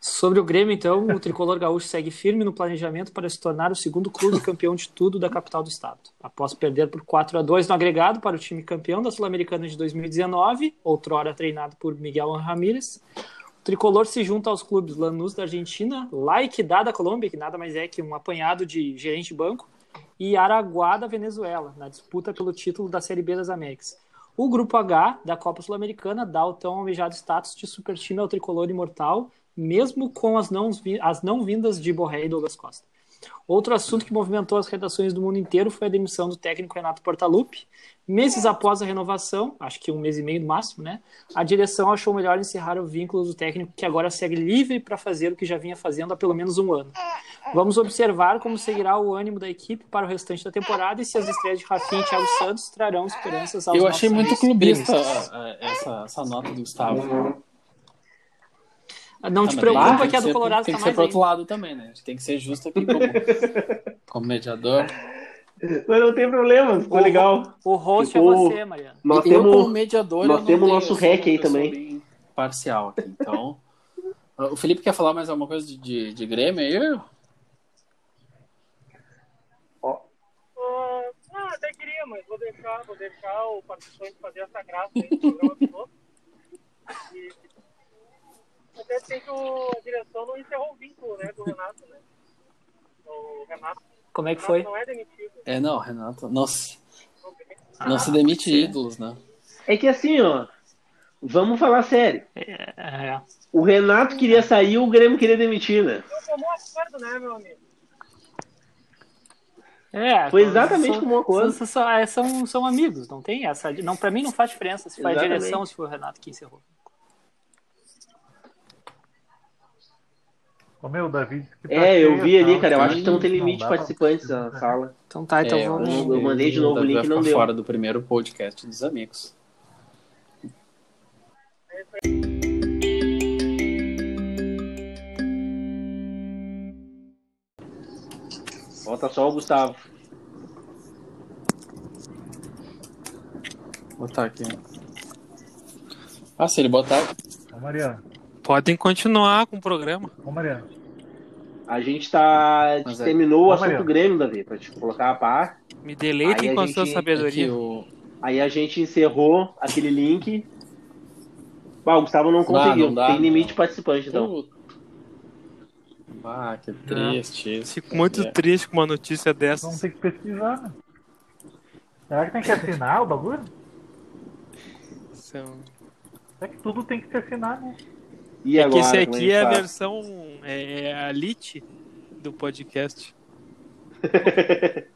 Sobre o Grêmio, então, o tricolor gaúcho segue firme no planejamento para se tornar o segundo clube campeão de tudo da capital do estado. Após perder por 4 a 2 no agregado para o time campeão da Sul-Americana de 2019, outrora treinado por Miguel Ramírez, o tricolor se junta aos clubes Lanús da Argentina, La da Colômbia, que nada mais é que um apanhado de gerente banco, e Araguá da Venezuela, na disputa pelo título da Série B das Américas. O Grupo H da Copa Sul-Americana dá o tão almejado status de supertime ao tricolor imortal, mesmo com as não, as não vindas de Borré e Douglas Costa. Outro assunto que movimentou as redações do mundo inteiro foi a demissão do técnico Renato Portaluppi. Meses após a renovação, acho que um mês e meio no máximo, né? A direção achou melhor encerrar o vínculo do técnico que agora segue livre para fazer o que já vinha fazendo há pelo menos um ano. Vamos observar como seguirá o ânimo da equipe para o restante da temporada e se as estreias de Rafinha e Thiago Santos trarão esperanças aos
Eu achei muito clubista
gremistas.
é, essa, essa nota do Gustavo.
Não te
Ah, mas
preocupa
tem
que a do
ser-
Colorado
Tem
está
que ser
mais
pro outro lado também, né? A gente tem que ser justo aqui como, como mediador.
Mas não tem problema, ficou
O-
legal.
O host
Ficou-
é você, Mariano.
Nós
eu, como
temos.
mediador,
nós temos
tenho-
nosso
uma
aí também.
Parcial aqui, então. o Felipe quer falar mais alguma coisa de, de, de Grêmio aí?
Ah, não, até queria, mas vou deixar, vou deixar o participante fazer essa graça aí programa. E até tem que o, a direção não encerrou o vínculo né, do Renato, né? O Renato,
Como é que foi?
não é demitido.
É, não, Renato. Não se,
Não
não se demite ídolos, né?
É que assim, ó. Vamos falar sério.
É,
O Renato queria sair, o Grêmio queria demitir, né?
Tomou acordo, né, meu amigo?
é,
Foi exatamente
são-
como uma coisa.
São, são, é, são, são amigos, não tem essa. Não, pra mim não faz diferença se foi a direção ou se foi o Renato que encerrou.
Ô, meu, o Davi disse que tá
É, eu vi ali,
tá?
cara. Eu acho que não tem
Não
limite de participantes na sala.
Então tá, então
É,
vamos.
eu mandei de novo o
Davi
link,
vai
não
ficar
deu.
fora do primeiro podcast dos amigos.
Falta só o Gustavo.
Vou botar aqui. Ah, se ele botar.
Ô, Mariano.
Podem continuar com o programa.
Ô, Mariano.
A gente tá.
É.
terminou o
Ô,
assunto
Mariano.
Grêmio, Davi, pra te colocar a par.
Me deleitem
Aí a
com a
gente-
sua
é
sabedoria.
Aqui, o...
Aí a gente encerrou aquele link. Ah, o Gustavo não conseguiu.
não dá,
tem limite de participante, então.
Puta. Ah, que triste. isso.
Fico muito
É.
triste com uma notícia
Vamos
dessas.
ter que pesquisar, né? Será que tem que assinar o bagulho?
São-
Será que tudo tem que se assinar, né?
E
É
agora?
que esse aqui é a
faz?
versão é, é a lit do podcast.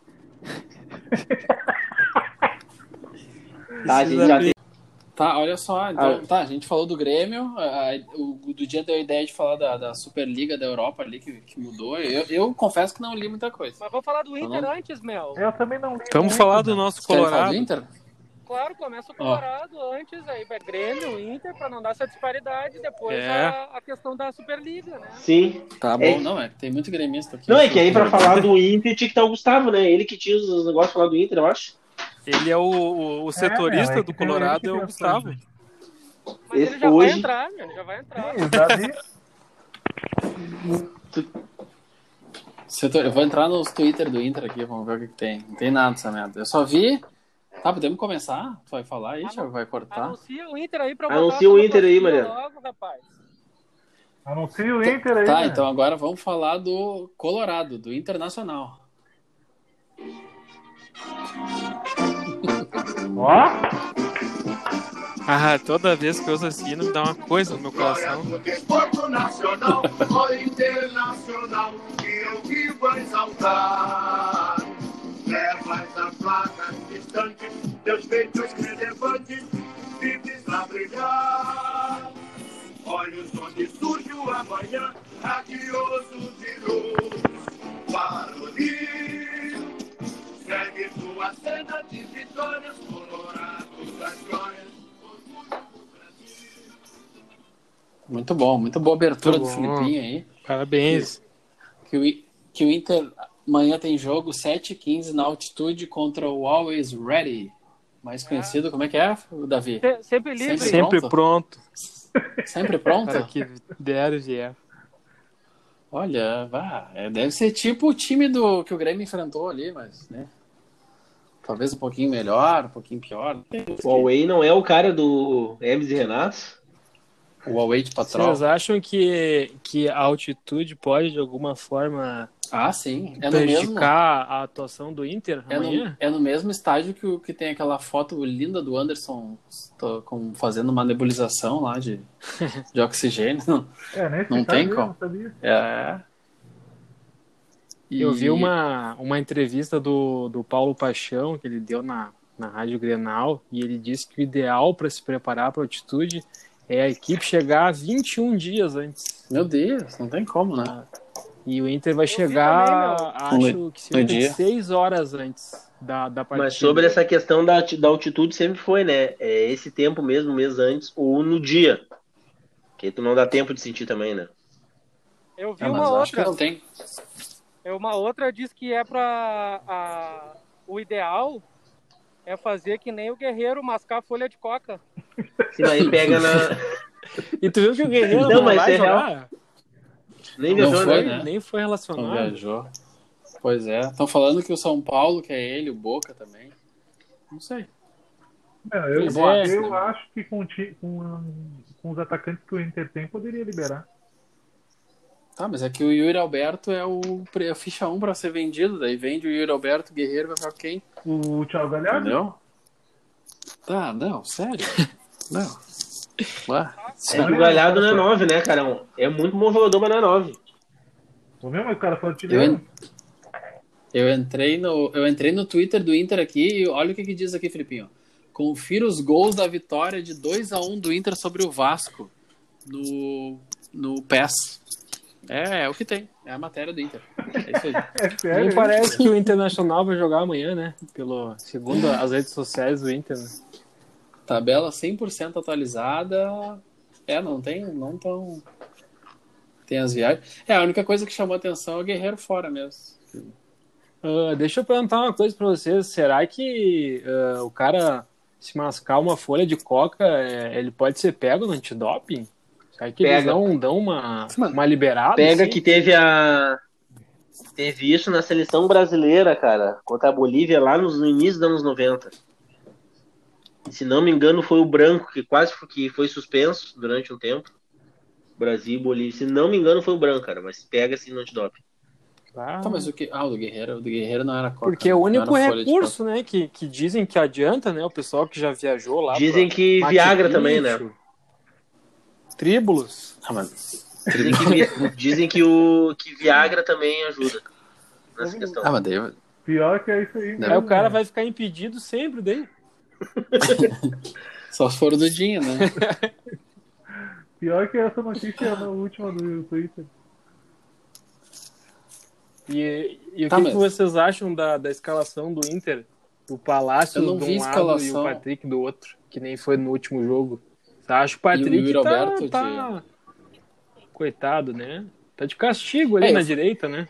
Tá, a gente já tem.
Tá, olha só, então,
Ah.
tá, a gente falou do Grêmio, a- o do dia deu a ideia de falar da, da Superliga da Europa ali, que, que mudou. Eu, eu confesso que não li muita coisa.
Mas vamos falar do Inter
não?
antes, Mel.
Eu também não li.
Vamos
muito,
falar do
né?
nosso
querem falar
Colorado.
do Inter?
Claro, começa o Colorado antes, aí vai Grêmio, Inter, pra não dar essa disparidade, depois
É.
a, a questão da Superliga, né?
Sim.
Tá bom,
É.
não, é que tem muito gremista aqui.
Não, é que aí pra falar do Inter tinha que estar o Gustavo, né? Ele que tinha os negócios pra falar do Inter, eu acho.
Ele é o, o, o setorista
é, é
do Colorado, é
tem
o Gustavo.
Mas
Esse
ele já
hoje-
vai entrar, meu, ele já vai entrar.
Setor- Eu vou entrar nos Twitter do Inter aqui, vamos ver o que, que tem. Não tem nada dessa merda. Eu só vi. Tá, podemos começar? Tu vai falar aí, Thiago? Vai cortar?
Anuncia o Inter aí pra
Anuncia
botar
o Inter aí, Mariano.
Logo, rapaz.
Anuncia o Inter aí.
Tá,
né?
então agora vamos falar do Colorado, do Internacional.
Ó,
Ah, toda vez que eu ouço assim, me dá uma coisa no meu coração.
do desporto nacional ou internacional que eu vivo a exaltar. Placas distantes, teus feitos relevantes, vives a brilhar. Olhos onde surge o amanhã, radioso de luz. Para o Rio, segue tua cena de vitórias, colorados das glórias. Orgulho do Brasil.
Muito bom, muito boa abertura
Muito
do. Filipinho aí.
Parabéns.
Que que o Inter amanhã tem jogo 7h15 na altitude contra o Always Ready. Mais conhecido, como é que é, o Davi?
Se- Sempre livre.
Sempre
Sempre
pronto?
pronto
Sempre pronto?
para que der vier.
Olha, vá, é, deve ser tipo o time do que o Grêmio enfrentou ali, mas, né? Talvez um pouquinho melhor, um pouquinho pior.
O Huawei não é o cara do Hermes e Renato?
O Huawei de Patrol.
Vocês acham que, que a altitude pode, de alguma forma,
Ah, sim. É no mesmo,
a atuação do Inter
é no, é no mesmo estádio que, o- que tem aquela foto linda do Anderson tô com, fazendo uma nebulização lá de, de oxigênio.
é, nesse
Não tem
eu
como.
não.
É. E-
Eu vi uma, uma entrevista do, do Paulo Paixão, que ele deu na, na Rádio Grenal, e ele disse que o ideal para se preparar para a altitude é a equipe chegar 21 dias antes.
Meu Deus, não tem como, né?
E o Inter vai
vi
chegar,
também,
acho que. 6 horas antes da, da partida.
Mas sobre essa questão da, da altitude sempre foi, né? É esse tempo mesmo, um mês antes, ou no dia. Que tu não dá tempo de sentir também, né?
Eu vi
Ah,
uma
eu acho que
outra.
não tem.
É uma outra diz que é pra. a- o ideal é fazer que nem o guerreiro mascar folha de coca.
Se aí pega na.
E tu viu que o Guerreiro
Não,
não,
mas
vai
é real. Nem
Não
viajou,
foi,
né?
né?
Nem foi
Não
relacionado.
viajou. Pois é. Estão falando que o São Paulo, que é ele, o Boca também. Não sei.
Não, eu,
é.
eu acho que com, com, com os atacantes que o Inter tem, poderia liberar.
Tá, mas é que o Yuri Alberto é o pre- a ficha 1 pra ser vendido. Daí vende o Yuri Alberto, o Guerreiro vai pra quem?
O Thiago Galhardo?
Entendeu? Tá, não, sério. Não.
É que o Galhardo não é 9, né, cara? É muito bom jogador, mas não é 9.
O mesmo o cara falou
Eu, en- eu entrei no eu entrei no Twitter do Inter aqui e olha o que, que diz aqui, Filipinho. Confira os gols da vitória de 2 a 1 do Inter sobre o Vasco no, no PES. É, é o que tem. É a matéria do Inter. É isso aí.
É.
Nem parece que o Internacional vai jogar amanhã, né? Pelo, segundo as redes sociais do Inter. Né?
Tabela 100% atualizada. É, não tem, não tão tem as viagens. É, a única coisa que chamou atenção é o Guerreiro fora mesmo.
Ah, deixa eu perguntar uma coisa pra vocês. Será que ah, o cara se mascar uma folha de coca, é, ele pode ser pego no antidoping? Será que eles
Pega.
não dão uma,
Mano,
uma liberada?
Pega
assim?
que teve a. Teve isso na seleção brasileira, cara, contra a Bolívia lá nos, no início dos anos 90. Se não me engano, foi o Branco que quase foi, que foi suspenso durante um tempo. Brasil e Bolívia. Se não me engano, foi o Branco, cara, mas pega assim no antidoping.
Ah,
Tá, mas o que. Ah, o do Guerreiro, o do Guerreiro não era coca.
porque é o
não
único recurso, né, que, que dizem que adianta, né? O pessoal que já viajou lá.
Dizem
pra
que
Machu
Viagra também, né?
Tríbulos.
Ah, mas
Dizem que, dizem que o que Viagra também ajuda nessa questão.
Ah, mas daí,
Pior que é isso aí.
Aí
mesmo,
o cara
né?
vai ficar impedido sempre daí.
Só se for o Dudinho, né?
Pior que essa notícia na última do Twitter.
E, e o
Tá,
que,
mas-
que vocês acham da, da escalação do Inter? O Palácio de
vi
um lado e o Patrick do outro, que nem foi no último jogo. Acha que o
E o
Patrick tá, tá- Coitado, né? Tá de castigo ali
É,
na
eu-
direita, né?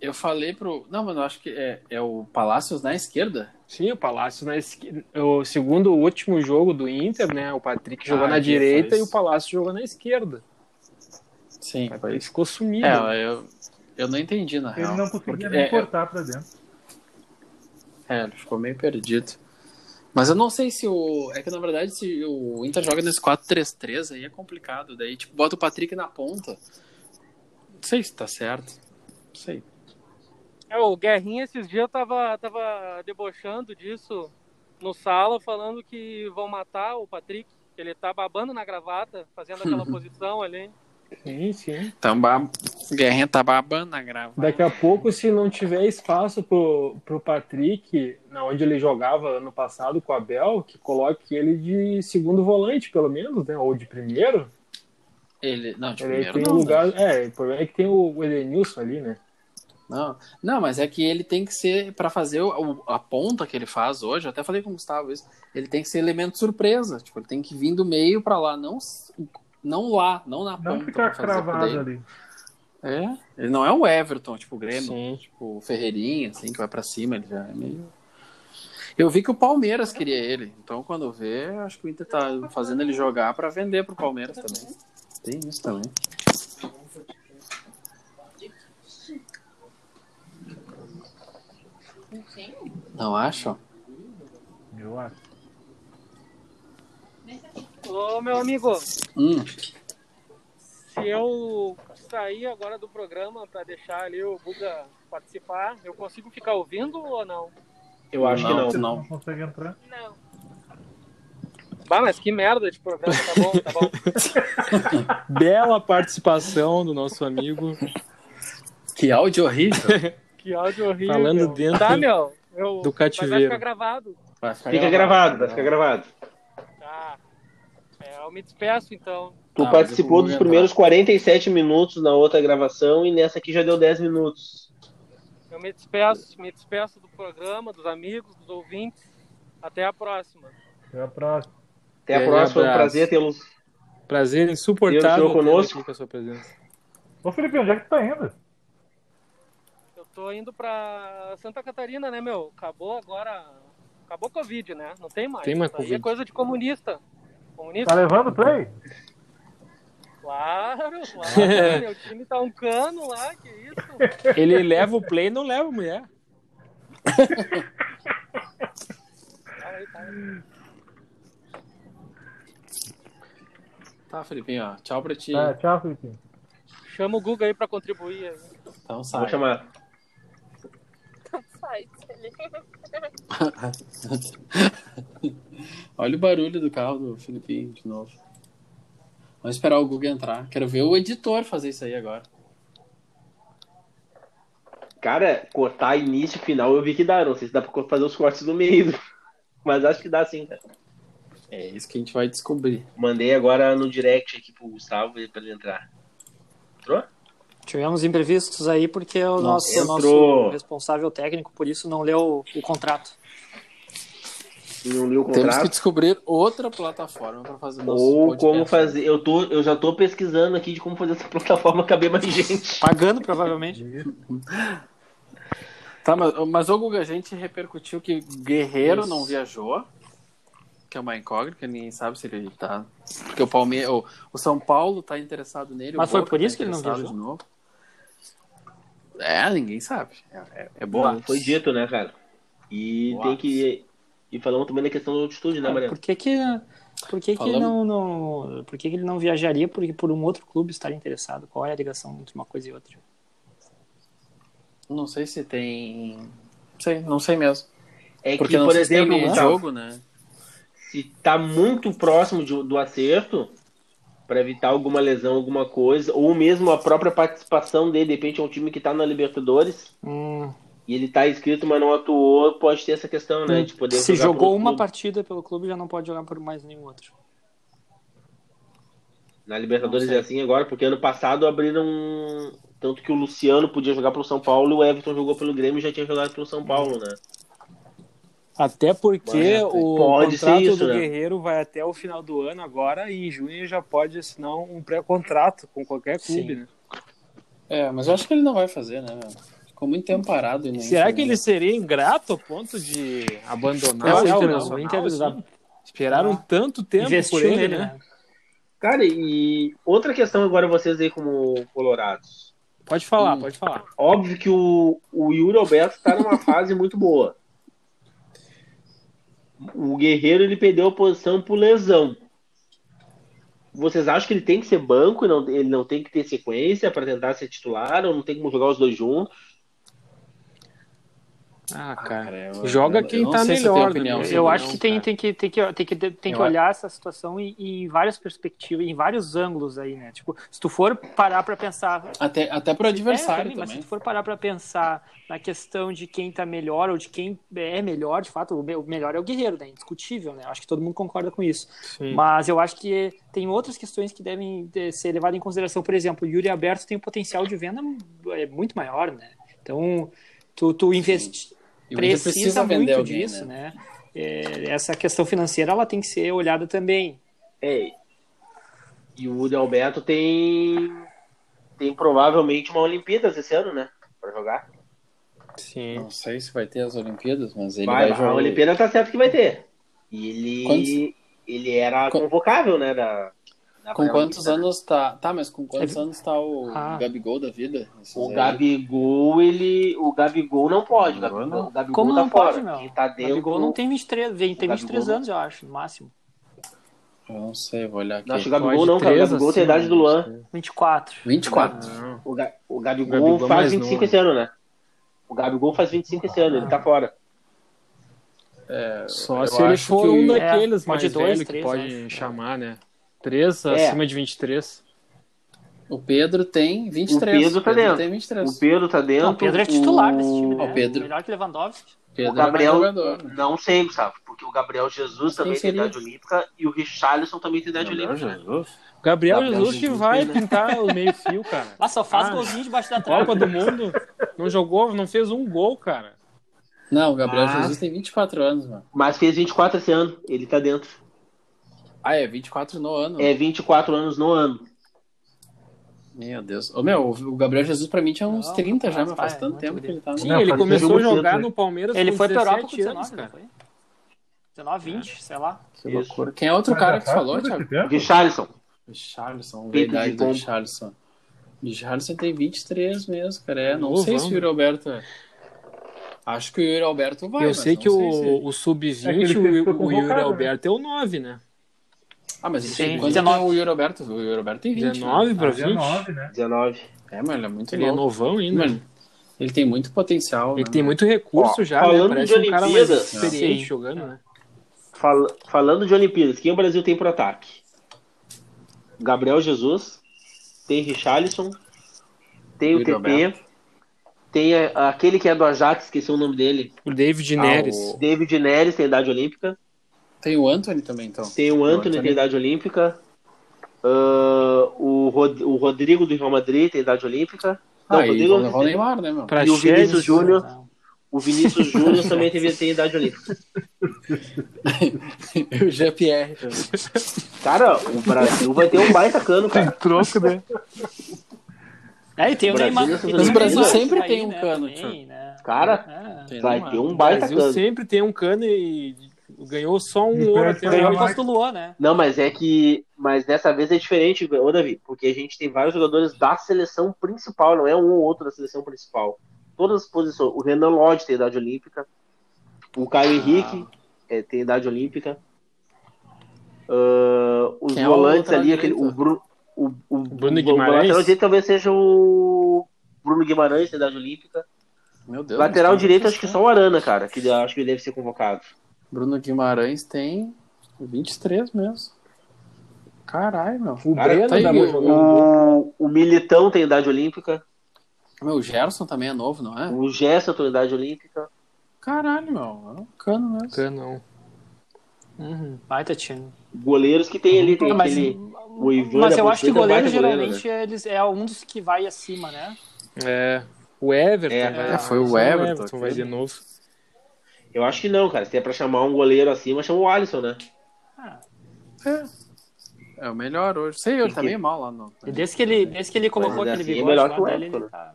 Eu falei pro. Não, mas eu acho que é, é o Palácios na esquerda.
Sim, o Palácio na esquerda. O segundo o último jogo do Inter, né? O Patrick jogou
Ah,
na direita e o. Palácio jogou na esquerda.
Sim.
Ele ficou sumido.
É, eu, eu não entendi, na
Ele
real.
não conseguia
porque-
nem
é,
cortar pra dentro.
É, ele ficou meio perdido. Mas eu não sei se o. É que na verdade, se o Inter joga nesse 4-3-3, aí é complicado. Daí, tipo, bota o Patrick na ponta. Não sei se tá certo. Não sei.
É, o Guerrinha esses dias tava, tava debochando disso no sala, falando que vão matar o Patrick. que Ele tá babando na gravata, fazendo aquela posição ali.
Sim, sim.
Então, ba... Guerrinha tá babando na grava.
Daqui a pouco, se não tiver espaço pro, pro Patrick, na onde ele jogava ano passado com o Abel, que coloque ele de segundo volante, pelo menos, né? Ou de primeiro.
Ele. Não, de
Ele
primeiro
tem
não.
um lugar. É, o problema é que tem o Edenilson ali, né?
Não, não, mas é que ele tem que ser, pra fazer o- a ponta que ele faz hoje, eu até falei com o Gustavo isso, ele tem que ser elemento surpresa. Tipo, ele tem que vir do meio pra lá, não, não lá, não na
Não
ponta.
ficar
pra fazer,
cravado ali.
É, ele não é o Everton, tipo o Grêmio,
Sim.
tipo o Ferreirinha, assim, que vai pra cima, ele já é meio... Eu vi que o Palmeiras queria ele, então quando vê, acho que o Inter tá fazendo ele jogar pra vender pro Palmeiras também. Tem isso também. Não acham?
Eu acho.
Ô, meu amigo,
Hum,
se eu sair agora do programa pra deixar ali o Buga participar, eu consigo ficar ouvindo ou não?
Eu acho que
Não.
não.
Você
Não.
não consegue entrar.
Não. Bah, mas que merda de programa, tá bom, tá bom.
Bela participação do nosso amigo.
que áudio horrível.
Que áudio horrível.
Falando dentro
Tá, meu. Eu...
do
Mas vai
cativeiro.
ficar gravado.
Vai ficar
Fica gravado, vai ficar gravado.
Tá. É, eu me despeço então.
Tu
mas
participou dos primeiros 47 minutos na outra gravação e nessa aqui já deu 10 minutos.
Eu me despeço, me despeço do programa, dos amigos, dos ouvintes. Até a próxima.
Até a próxima.
Até a próxima, foi um prazer tê-los.
Prazer insuportável
conosco.
ter aqui com a sua presença.
Ô Felipe, onde é que tu tá indo?
Tô indo pra Santa Catarina, né, meu? Acabou agora. Acabou o Covid, né? Não tem mais.
Tem mais
Isso aí
Covid.
é coisa de comunista.
Tá
Comunista?
levando play?
Claro, claro. meu time tá um cano lá, que isso?
Ele leva o play e não leva a mulher.
Tá, Felipinho, ó. Tchau pra ti.
Tá, tchau, Felipe.
Chama o Guga aí pra contribuir. aí.
Então sai.
Vou chamar.
Olha o barulho do carro do Filipinho de novo. Vamos esperar o Google entrar. Quero ver o editor fazer isso aí agora.
Cara, cortar início e final eu vi que dá. Não sei se dá pra fazer os cortes no meio. Mas acho que dá sim, cara.
É isso que a gente vai descobrir.
Mandei agora no direct aqui pro Gustavo pra ele entrar.
Tivemos imprevistos aí porque o nosso,
Entrou.
nosso responsável técnico, por isso, não leu o contrato.
Não li o
Temos que
contrato.
descobrir outra plataforma para fazer o nosso
Ou
podcast.
como fazer. Eu, tô, eu já tô pesquisando aqui de como fazer essa plataforma caber mais gente.
Pagando, provavelmente.
Tá, mas, mas ô Guga, a gente repercutiu que Guerreiro
Isso.
não viajou, que é uma incógnita, que ninguém sabe se ele tá. Porque o Palmeiras, o, o São Paulo tá interessado nele.
Mas
o
foi por
tá
isso que ele não viajou?
De novo. É, ninguém sabe. É, é, é bom.
Foi dito, né, cara? E
Boa.
tem que. E falamos também da questão da altitude, né, Mariano?
Por que que, por que, que não, não, por que, que ele não viajaria por, por um outro clube estar interessado? Qual é a ligação entre uma coisa e outra?
Não sei se tem. Não sei, não sei mesmo.
É
Porque
que,
não
por exemplo,
um jogo, né?
se tá muito próximo de- do acerto, para evitar alguma lesão, alguma coisa, ou mesmo a própria participação dele, de repente é um time que tá na Libertadores,
Hum,
e ele tá inscrito, mas não atuou, pode ter essa questão, né? De poder
Se
jogar
jogou uma
clube.
partida pelo clube, já não pode jogar por mais nenhum outro.
Na Libertadores é assim agora, porque ano passado abriram. Tanto que o Luciano podia jogar pelo São Paulo e o Everton jogou pelo Grêmio e já tinha jogado pelo São Paulo, né?
Até porque o
Pode
contrato
isso,
do
né?
Guerreiro vai até o final do ano agora e em junho já pode assinar um pré-contrato com qualquer clube,
Sim.
né?
É, mas eu acho que ele não vai fazer, né? meu? Ficou muito tempo parado. E nem
Será
foi,
que
né?
ele seria ingrato a ponto de abandonar
Eu
o. Internacional?
O Inter
assim? Esperaram
Ah.
tanto tempo
Investiu
por ele,
nele,
né?
né?
Cara, e outra questão agora vocês aí como colorados.
Pode falar,
Hum.
pode falar.
Óbvio que o, o Yuri Alberto tá numa fase muito boa. O Guerreiro ele perdeu a posição por lesão. Vocês acham que ele tem que ser banco não, ele não tem que ter sequência para tentar ser titular ou não tem como jogar os dois juntos?
Ah, cara.
Cara, eu-
Joga
eu-
quem
eu
tá
eu tenho
melhor,
opinião
né?
Eu acho que tem,
cara.
tem que, tem que, tem que, tem que
Eu-
olhar essa situação em, em várias perspectivas, em vários ângulos aí, né? Tipo, se tu for parar pra pensar
Até, até pro
É,
adversário
também, mas
também.
se tu for parar pra pensar na questão de quem tá melhor ou de quem é melhor, de fato, o melhor é o Guerreiro, né? Indiscutível, né? Acho que todo mundo concorda com isso.
Sim.
Mas eu acho que tem outras questões que devem eh, ser levadas em consideração. Por exemplo, o Yuri Aberto tem um potencial de venda é muito maior, né? Então, tu, tu investe, precisa,
vender
muito
alguém,
disso, né? É, essa questão financeira ela tem que ser olhada também.
É. E o Yuri Alberto tem tem provavelmente uma Olimpíadas esse ano, né? Para jogar.
Sim.
Não sei se vai ter as Olimpíadas, mas ele
vai,
vai,
a
jogar.
Olimpíada tá certo que vai ter. E ele
Quantos-
ele era convocável, né, da, da
Com quantos
pré-Olimpíada.
anos tá. Tá, mas com quantos
É-
anos tá o
Ah.
Gabigol da vida? Esses
O
aí?
Gabigol, ele. O Gabigol não pode. O Gabigol,
não.
o Gabigol
Como
tá
não
fora.
pode, meu?
Quem tá
O. Gabigol não tem 23, vem, tem
O
23
Gabigol
anos, eu acho, no máximo.
Eu não sei, vou olhar aqui.
Não, acho que o Gabigol não, cara. O Gabigol tem a idade do Luan.
né?
24.
24.
Não.
O, Ga- o Gabigol,
O Gabigol é
faz
mais
25
novo.
esse ano, né? O Gabigol faz 25 esse ano, ele tá fora.
É,
Só se ele for
que
um daqueles
É,
mais
pode dois,
velho que
três,
pode
acho.
chamar, né? Três
É.
acima de 23.
O Pedro tem 23.
O Pedro tá dentro.
tem 23.
O Pedro tá dentro.
Não, o Pedro é titular desse time,
o-
né?
o Pedro.
Melhor que Lewandowski.
Pedro
O Gabriel,
é
não sei, Gustavo, porque o Gabriel Jesus também tem idade olímpica e o Richarlison também tem idade olímpica.
Jesus.
Gabriel,
Gabriel
Jesus que vai
né?
pintar o meio-fio, cara.
Ah, só faz
Ah,
golzinho debaixo da trave.
Copa do Mundo, não jogou, não fez um gol, cara.
Não, o Gabriel
Ah.
Jesus tem 24 anos, mano.
Mas fez 24 esse ano, ele tá dentro.
Ah, é 24 no ano.
É 24 anos no ano.
Meu Deus. Ô, meu, o Gabriel Jesus pra mim tinha uns
Não,
30 já,
mas
faz
vai,
tanto tempo que ele tá no.
Sim,
Não,
ele começou a jogar no Palmeiras
Ele
com
foi pra Europa com
17
19,
anos, cara.
foi? 19, 20, sei lá.
Que loucura. Quem é outro cara
já
que falou, Thiago?
Richarlison.
Richarlison, verdade
de
do. Richarlison. Richarlison tem 23 mesmo, cara. É, não
Novão,
sei se o
né?
Yuri Alberto é. Acho que o Yuri Alberto vai.
Eu sei que o,
se-
o
É que
Sub-20,
ele foi
o, o Yuri
né?
Alberto é o 9, né?
Ah, mas ele
Sim,
tem quanto
19.
tem o Yuri Alberto? O Yuri Alberto tem 20.
19
né?
pra
Ah,
20.
19, né?
19.
É, mas ele é muito
Ele é
novo.
novão ainda.
Mano, ele tem muito potencial.
Ele
né?
tem muito recurso
Ó,
já, né?
falando
Parece
de
um cara mais
Olimpíadas-
experiente
Sim.
jogando, né?
Fal- falando de Olimpíadas, quem o Brasil tem por ataque? Gabriel Jesus, tem Richarlison, tem o
Yuri
TT,
Alberto.
tem a- aquele que é do Ajax, esqueci o nome dele.
O David
Ah,
Neres.
o-
David Neres tem idade olímpica.
Tem o Anthony também, então.
Tem o Anthony,
Anthony.
tem idade olímpica. Ah, o, Rod- o Rodrigo do Real Madrid tem idade olímpica. Não,
Ah,
o
e
Rodrigo
levar o
tem.
Neymar, né, meu?
Pra
E o Vinícius Júnior. O Vinícius Júnior também tem, tem idade olímpica.
E o GPR também.
Cara, o Brasil vai ter um baita cano, cara.
troco, né?
É, e tem o
Brasil
Neymar. e tem
Mas o
o
Brasil sempre tem um
né,
cano,
também, né?
Cara,
É.
Tem
vai ter um
O
baita
Brasil
cano.
sempre tem um cano e ganhou só um ouro até
Ganhou posto do Luan, né?
Não, mas é que. Mas dessa vez é diferente, ô Davi, porque a gente tem vários jogadores da seleção principal, não é um ou outro da seleção principal. Todas as posições. O Renan Lodge tem idade olímpica. O Caio
Ah.
Henrique é, tem idade olímpica. Ah, os
Quem é
volantes
lateral
ali, aquele, o Bruno. O, o,
Bruno
o-
Guimarães?
O lateral direito talvez seja o Bruno Guimarães, tem idade olímpica.
Meu Deus.
lateral direito, acho que
ser?
só o Arana, cara, que acho que ele deve ser convocado.
Bruno Guimarães tem 23 mesmo. Caralho, meu.
O
Cara,
Breno
tá aí, o-.
O, o Militão tem idade olímpica.
Meu, o Gerson também é novo, não é?
O Gerson, autoridade olímpica.
Caralho, meu. É um cano mesmo.
Canão.
Uhum, baita time.
Goleiros que tem ali, tem
mas,
aquele. o Ivan
mas eu acho que
é
goleiro
goleiro,
geralmente eles, é um dos que vai acima, né?
É. O Everton.
É,
vai-
é, foi o
só
Everton,
vai de
aquele.
novo.
Eu acho que não, cara. Se é pra chamar um goleiro acima, chama o Alisson, né?
É o melhor hoje. Sei, eu
Tem
também
que-
mal lá no.
Desde que ele, desde que ele colocou aquele
assim é
bigode
melhor
lá
que o
dele,
Everton,
ele
né?
tá...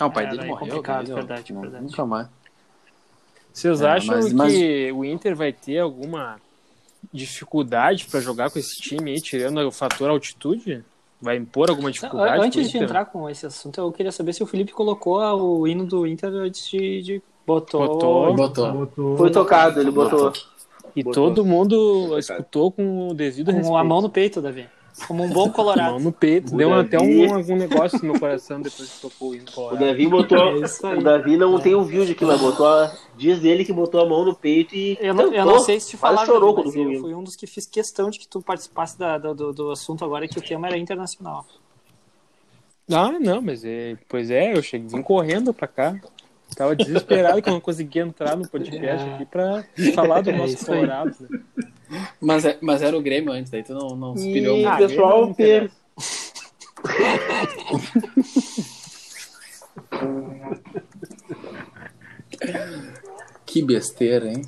Ah, o pai
É,
dele morreu.
complicado, verdade,
não-
verdade.
Nunca mais.
Vocês
É,
acham
mas-
que
mas-
o Inter vai ter alguma dificuldade pra jogar com esse time aí, tirando o fator altitude? Vai impor alguma dificuldade?
Antes de entrar com esse assunto, eu queria saber se o Felipe colocou o hino do Inter antes de, de botou.
Botou.
Botou.
Botou-
Foi tocado, ele botou.
E
Botou.
todo mundo escutou com o devido
com
respeito.
a mão no peito, Davi. Como um bom
Mão
colorado.
no peito.
O
Deu
Davi-
até um, algum negócio no meu coração depois que tocou o hino
O
colorado.
Davi botou.
É
o Davi não tem o vídeo aqui, mas botou. a- Diz ele que botou a mão no peito e.
Eu não, eu não sei se te falaram,
chorou quando
eu fui um dos que fiz questão de que tu participasse da- do, do, do assunto agora, que o tema era internacional.
Ah, não, mas é, pois é, eu cheguei vim correndo pra cá. Tava desesperado que eu não conseguia entrar no podcast
É.
aqui pra falar do
É
nosso
aí.
Colorado. né?
Mas, é- mas era o Grêmio antes, daí tu não, não se pilhou
E
muito.
o
Ah,
pessoal
não
per...
Que besteira, hein?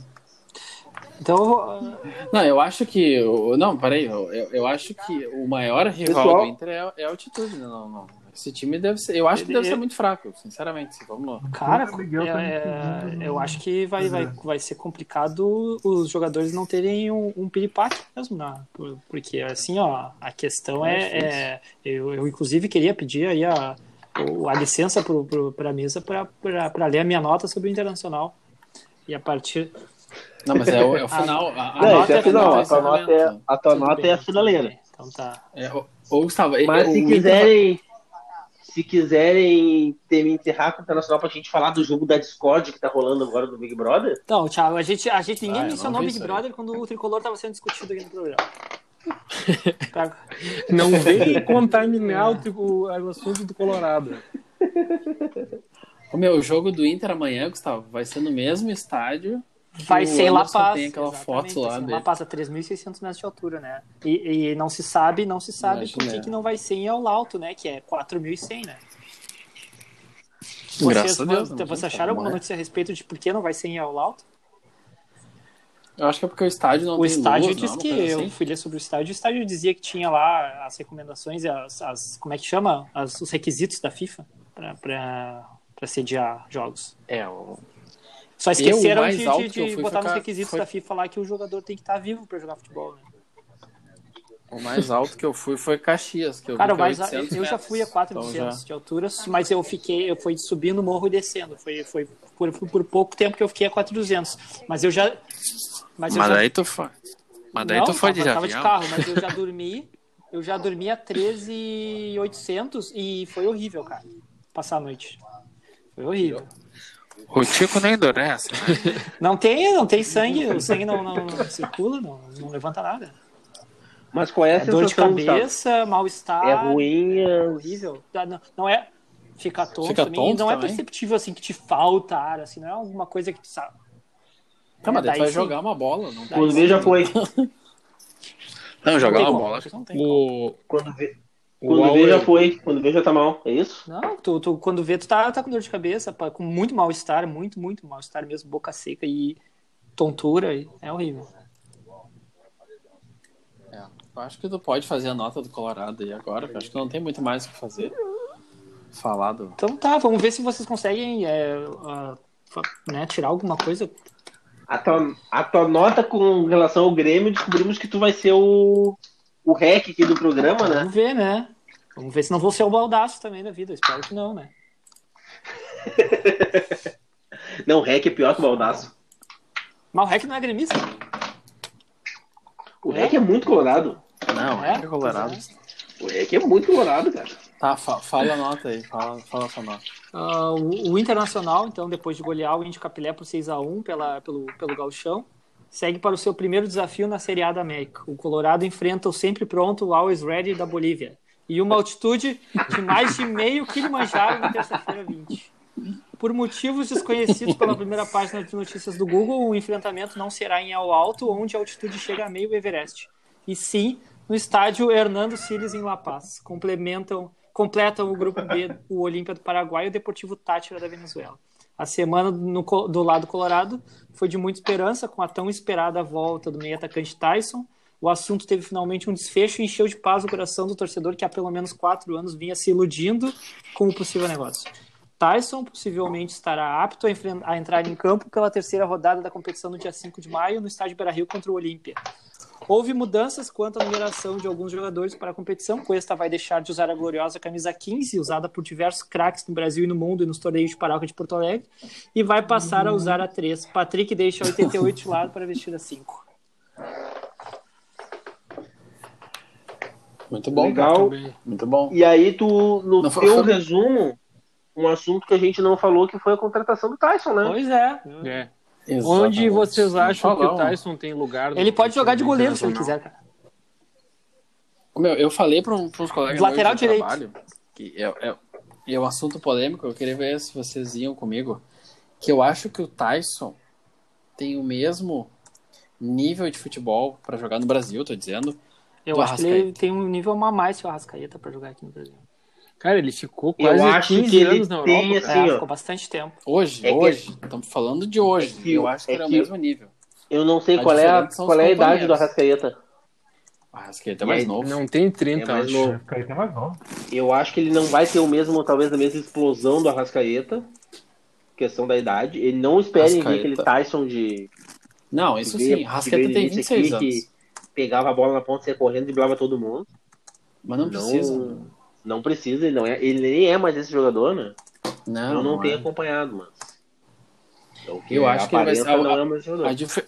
Então,
Não, eu acho que. o- Não, peraí. Eu, eu eu acho que o maior rival
Pessoal-
do Inter é, é a altitude, né? Não, não. Esse time deve ser. Eu acho que deve ser muito fraco, sinceramente. Vamos lá.
cara,
Miguel tá
é- eu acho que vai, vai, vai ser complicado os jogadores não terem um, um piripaque mesmo, né? Por- porque assim, ó, a questão é. é- eu, eu, inclusive, queria pedir aí a, a licença para a mesa para ler a minha nota sobre o Internacional. E a partir.
Não, mas é o, é o final. A, a
Não,
nota
é
é
final. A tua nota é, a tua nota é a finaleira.
Então tá.
É, ô, ô, Gustavo,
Mas se
Inter-
quiserem. Se quiserem ter, me enterrar com o Internacional pra gente falar do jogo da Discord que tá rolando agora do Big Brother,
Então, Thiago, a gente, a gente ninguém
Ah,
mencionou
vi
Big. Brother quando o tricolor estava sendo discutido aqui no programa. Pra-
Não vem contaminar o, o, o assunto do Colorado.
O meu o jogo do Inter amanhã, Gustavo, vai ser no mesmo estádio.
Vai
o
ser em La Paz.
Tem aquela foto lá dele.
La Paz, a 3.600 metros de altura, né? E, e não se sabe, não se sabe por que, que não vai ser em El Alto, né? Que é 4.100, né?
Graças a Deus,
Vocês, vocês
como,
acharam alguma notícia a respeito de por que não vai ser em El Alto?
Eu acho que é porque o estádio não
o
tem
estádio
luz,
diz
não,
que, eu
assim.
fui ler sobre o estádio, o estádio dizia que tinha lá as recomendações as, as- como é que chama? As- os requisitos da FIFA para sediar jogos.
É, o...
Só esqueceram de, de- de botar
foi
nos requisitos
foi-
da FIFA lá que o jogador tem que estar vivo para jogar futebol, né?
o mais alto que eu fui foi Caxias. Que eu
Cara,
é
mas
800
eu já fui a
metros.
400
Então já-
de altura, mas eu fiquei, eu fui subindo o morro e descendo. Foi, foi por, por pouco tempo que eu fiquei a 400. Mas eu já. Mas, eu
Mas
já,
daí tu foi. Mas daí
não,
tu foi
tava,
de
tava de
avião.
carro, mas eu já dormi. Eu já dormi a 13,800 e foi horrível, cara. Passar a noite. Foi horrível.
O Tico nem endurece. né?
Não tem, não tem sangue, o sangue não, não, não circula, não, não levanta nada.
mas qual é a
É dor de
sensação,
cabeça, mal-estar.
É ruim. é-
horrível. Ah, Não, não é. Fica tonto
Fica
também.
tonto
não é
também?
perceptível assim que te falta ar, assim, não é alguma coisa que tu sabe.
Não, mas daí
Daí
tu vai
sim.
jogar uma bola. Não,
Daí
Quando vê já foi.
não jogar uma bola, acho que não tem.
O,
Quando vê, quando vê já foi. Quando vê já tá mal. É isso?
Não, tu, tu- quando vê, tu tá, tá com dor de cabeça, pá, com muito mal-estar, muito, muito mal-estar mesmo, boca seca e tontura, é horrível.
É, eu acho que tu pode fazer a nota do Colorado aí agora. que eu acho que não tem muito mais o que fazer. Falar do.
Então tá, vamos ver se vocês conseguem é, fa- né, tirar alguma coisa.
A tua, a tua nota com relação ao Grêmio, descobrimos que tu vai ser o, o rec aqui do programa, né?
Vamos ver, né? Vamos ver se não vou ser o baldaço também da vida. Espero que não, né?
Não, o rec é pior que o Baldaço.
Mas o Rec não é gremista.
O rec é muito colorado.
Não,
É?
é, Colorado.
O rec é muito colorado, cara.
Tá, fa- fala a nota aí. Fala, fala a sua nota.
Ah, o, o Internacional, então, depois de golear o Índio Capilé por 6x1 pela, pelo, pelo Gauchão, segue para o seu primeiro desafio na Série A da América. O Colorado enfrenta o sempre pronto Always Ready da Bolívia. E uma altitude de mais de meio Kilimanjaro na terça-feira 20. Por motivos desconhecidos pela primeira página de notícias do Google, o enfrentamento não será em El Alto, onde a altitude chega a meio Everest, e sim no estádio Hernando Siles, em La Paz. Complementam, completam o grupo B o Olímpia do Paraguai e o Deportivo Tátira da Venezuela. A semana no do lado colorado foi de muita esperança, com a tão esperada volta do meio atacante Tyson. O assunto teve finalmente um desfecho e encheu de paz o coração do torcedor que há pelo menos quatro anos vinha se iludindo com o possível negócio. Tyson possivelmente estará apto a, a entrar em campo pela terceira rodada da competição no dia 5 de maio no estádio Beira-Rio contra o Olímpia. Houve mudanças quanto à numeração de alguns jogadores para a competição. Cuesta vai deixar de usar a gloriosa camisa 15, usada por diversos craques no Brasil e no mundo e nos torneios de paróquia de Porto Alegre, e vai passar a usar a 3. Patrick deixa a 88 de lado para vestir a 5.
Muito bom,
Legal.
cara. Muito bom.
E aí, tu, no
Não,
teu
foi-
resumo, um assunto que a gente não falou que foi a contratação do Tyson, né?
Pois é.
É.
Exatamente.
Onde vocês acham que o. Tyson tem lugar?
Ele pode jogar de goleiro se ele quiser, cara.
Meu, eu falei para um, uns colegas
lateral direito.
trabalho que é, é, é um assunto polêmico, eu queria ver se vocês iam comigo, que eu acho que o Tyson tem o mesmo nível de futebol para jogar no Brasil, tô dizendo.
Eu acho que ele tem um nível a mais que o Arrascaeta para jogar aqui no Brasil.
Cara, ele ficou
Eu
quase
acho
15
que ele
anos na
tem,
Europa.
assim,
cara.
é,
ó.
ficou bastante tempo.
Hoje,
É que-
hoje, estamos falando de hoje.
É que-
eu acho que
é
ele é o
que-
mesmo nível.
Eu não sei
A
qual é a, qual é a idade do. Arrascaeta.
O Arrascaeta é mais novo.
Não tem 30,
É mais
acho.
novo.
Tem mais novo.
Eu acho que ele não vai ter o mesmo, talvez a mesma explosão do Arrascaeta. Questão da idade. Ele não espere ver
Arrascaeta.
aquele Tyson de.
Não, isso
que veio-
sim.
que
Arrascaeta tem
início
26
aqui,
anos.
Que pegava a bola na ponta, saia correndo e driblava todo mundo.
Mas não precisa.
Não, não precisa, ele, não é, ele nem é mais esse jogador, né?
Não,
eu não,
não
tenho
é.
acompanhado, mas. Então, o que
Eu acho que ele vai ser-
não é mais esse jogador.
A, dif-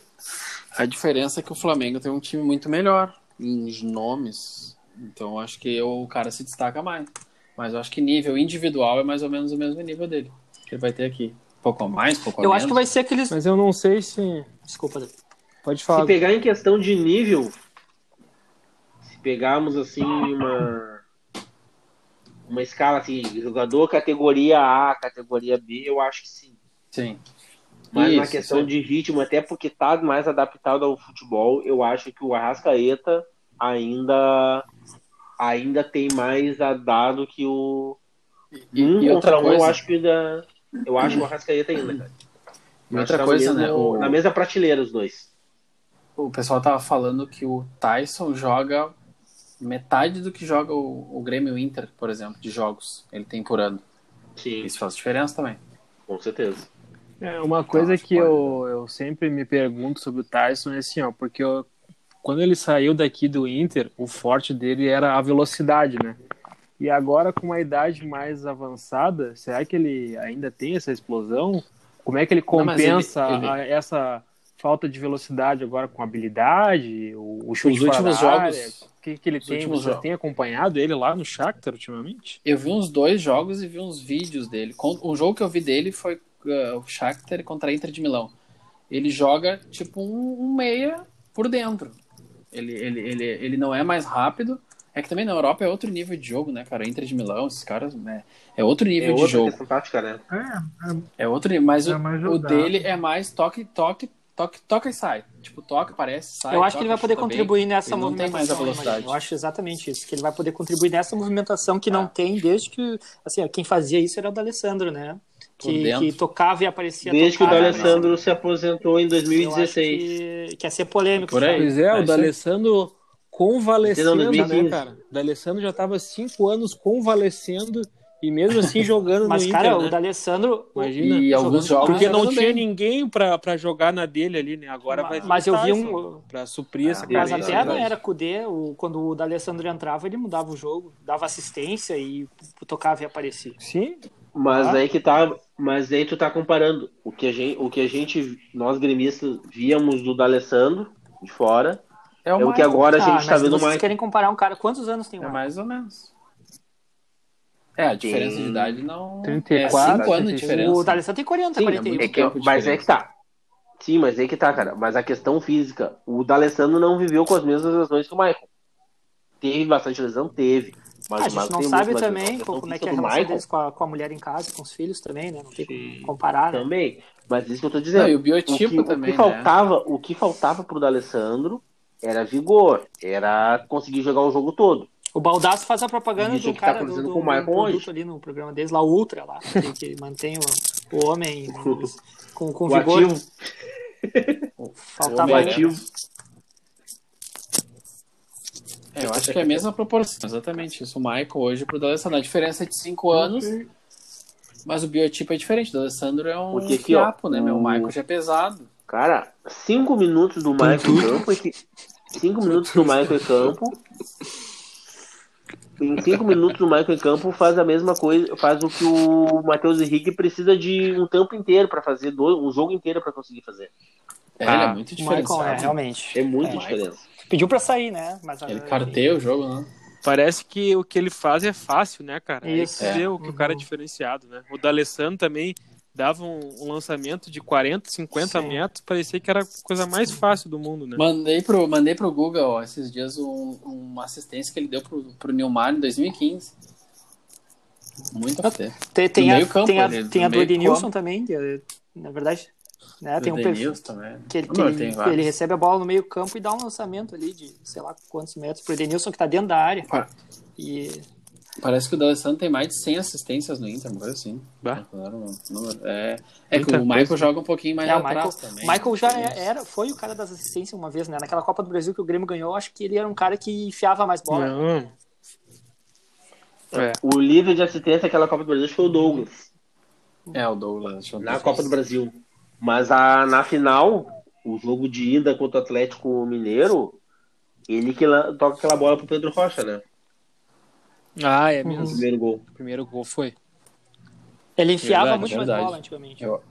a diferença é que o Flamengo tem um time muito melhor em nomes. Então eu acho que o cara se destaca mais. Mas eu acho que nível individual é mais ou menos o mesmo nível dele. Que ele vai ter aqui. Pouco a mais, pouco a
Eu
menos.
acho que vai ser aqueles.
Mas eu não sei se.
Desculpa, Davi.
Pode
Se
falar.
pegar em questão de nível, se pegarmos assim uma uma escala assim, jogador categoria A, categoria B, eu acho que sim.
Sim.
Mas na
Isso,
questão
sim.
de ritmo, até porque tá mais adaptado ao futebol, eu acho que o Arrascaeta ainda ainda tem mais a dar do que o
E,
um
e outra
contra um, eu
coisa,
acho que da eu acho que o Arrascaeta ainda, cara.
e
Eu
outra
tá
coisa né?
mesmo-
O,
na mesma prateleira os dois.
O pessoal tava falando que o Tyson joga metade do que joga o, o Grêmio Inter, por exemplo, de jogos. Ele tem por ano.
Sim,
Isso faz diferença também.
com certeza.
É, uma coisa
acho
que
pode,
eu, eu sempre me pergunto sobre o Tyson é assim, ó, porque eu- quando ele saiu daqui do Inter, o forte dele era a velocidade, né? E agora, com uma idade mais avançada, será que ele ainda tem essa explosão? Como é que ele
Não, mas ele-
compensa
ele-
a- essa falta de velocidade agora com habilidade, o, o chute
Os últimos
área?
jogos-
O que, que ele tem?
últimos
Você
jogos.
tem acompanhado ele lá no Shakhtar ultimamente?
Eu vi uns dois jogos e vi uns vídeos dele. O jogo que eu vi dele foi uh, o Shakhtar contra a Inter de Milão. Ele joga tipo um, um meia por dentro. Ele, ele, ele, ele não é mais rápido. É que também na Europa é outro nível de jogo, né, cara? Inter de Milão, esses caras, né? É outro
É
nível de
outra
jogo.
tática, né?
É,
É outro nível. Mas,
É
o, o dele é mais toque, toque, toque, toca e sai. Tipo, toca, parece, sai.
eu acho que ele
toca,
vai poder
chuta bem.
contribuir nessa
Ele não tem mais a
movimentação.
velocidade.
Eu acho exatamente isso, que ele vai poder contribuir nessa movimentação que não
Ah.
tem desde que, assim, quem fazia isso era o D'Alessandro, né? Que, que tocava e aparecia.
Desde que o
tocava e
D'Alessandro se aposentou em
aparecia. Eu acho
2016.
que, que ia ser polêmico.
Por aí.
sabe?
Pois é,
É
o
aí.
D'Alessandro convalescendo, né,
2015.
cara? O D'Alessandro já tava cinco anos convalescendo e mesmo assim jogando
Mas,
no
cara,
Inter,
o
né?
D'Alessandro.
Imagina.
E alguns jogos
Porque não tinha
bem.
ninguém pra, pra jogar na dele ali, né? Agora
Ma-
vai ter
mas
o
eu vi um-
Pra suprir essa
Ah,
Mas
carência.
até era Cudê, o, quando o D'Alessandro entrava, ele mudava o jogo, dava assistência e tocava e aparecia.
Sim,
Mas
Ah.
aí que tá, mas aí tu tá comparando o que a gente, o que a gente nós gremistas víamos do D'Alessandro de fora é o que agora a
Ah,
gente tá
mas
vendo
vocês
mais.
querem comparar um cara, quantos anos tem o
É mais ou menos. É, a diferença
Tem
de idade não.
34,
é 5 anos de
35.
diferença.
O D'Alessandro tem 40,
Sim,
41.
é que,
tempo de
mas é que tá. Sim, mas é que tá, cara. Mas a questão física, o D'Alessandro não viveu com as mesmas lesões que o Michael. Teve bastante lesão? Teve. Mas
Ah, a
o
gente não sabe também como é que é a relação
Michael
deles com a, com a mulher em casa, com os filhos também, né? Não tem
Sim.
como comparar, né?
Também. Mas isso que eu tô dizendo.
Não, e o
o
biotipo
que, o
também,
que
né?
faltava, o que faltava pro D'Alessandro era vigor, era conseguir jogar o jogo todo.
O Baldasso faz a propaganda do
tá
cara do,
acontecendo
do,
com o
do
Michael
produto
hoje.
ali no programa deles, lá, o Ultra, lá, que, que mantém o, o homem com, com
O
vigor.
ativo,
Faltava
ativo.
É, eu acho que é a mesma proporção, exatamente isso. O Michael hoje pro D'Alessandro. A diferença é de 5 anos, mas o biotipo é diferente. O D'Alessandro é um
Porque aqui, ó,
fiapo, né? Meu
o-
Michael já é pesado.
Cara, cinco minutos do Michael em campo. esse- Cinco minutos do Michael em campo. Em cinco minutos do Michael em campo faz a mesma coisa, faz o que o Matheus Henrique precisa de um tempo inteiro pra fazer, um jogo inteiro pra conseguir fazer.
É, ele é
Ah,
muito
O Michael, é, realmente.
É muita
É.
diferença.
Pediu pra sair, né? Mas,
Ele
ah,
carteia o jogo, né?
Parece que o que ele faz é fácil, né, cara?
Isso.
É,
É.
o que o cara é diferenciado, né? O D'Alessandro também dava um, um lançamento de 40, 50
Sim.
metros, parecia que era a coisa mais fácil do mundo, né?
Mandei pro, mandei pro Google ó, esses dias um- uma assistência que ele deu pro, pro Nilmar em 2015. Muito a fé.
Tem, tem, a,
campo
tem, a,
ali, do
tem a do Edenilson também, que, na verdade, né, tem um perfil
também.
que ele, tem-
tem
ele recebe a bola no meio campo e dá um lançamento ali de sei lá quantos metros pro Edenilson que tá dentro da área.
Pa-
E
Parece que o D'Alessandro tem mais de 100 assistências no Inter, uma coisa assim.
Bah.
É, é que o Michael
coisa.
joga um pouquinho mais
é, o
atrás
Michael,
também.
Michael já é- era, foi o cara das assistências uma vez, né? Naquela Copa do Brasil que o Grêmio ganhou, acho que ele era um cara que enfiava mais bola.
Não. É.
O líder de assistência daquela Copa do Brasil foi o Douglas,
É, o Douglas.
na. Copa do Brasil. Mas a, na final, o jogo de ida contra o Atlético Mineiro, ele que toca aquela bola pro Pedro Rocha, né?
Ah, é
O
mesmo.
primeiro gol.
O primeiro gol foi.
Ele enfiava
Verdade,
muito
verdade.
mais bola antigamente.
Eu,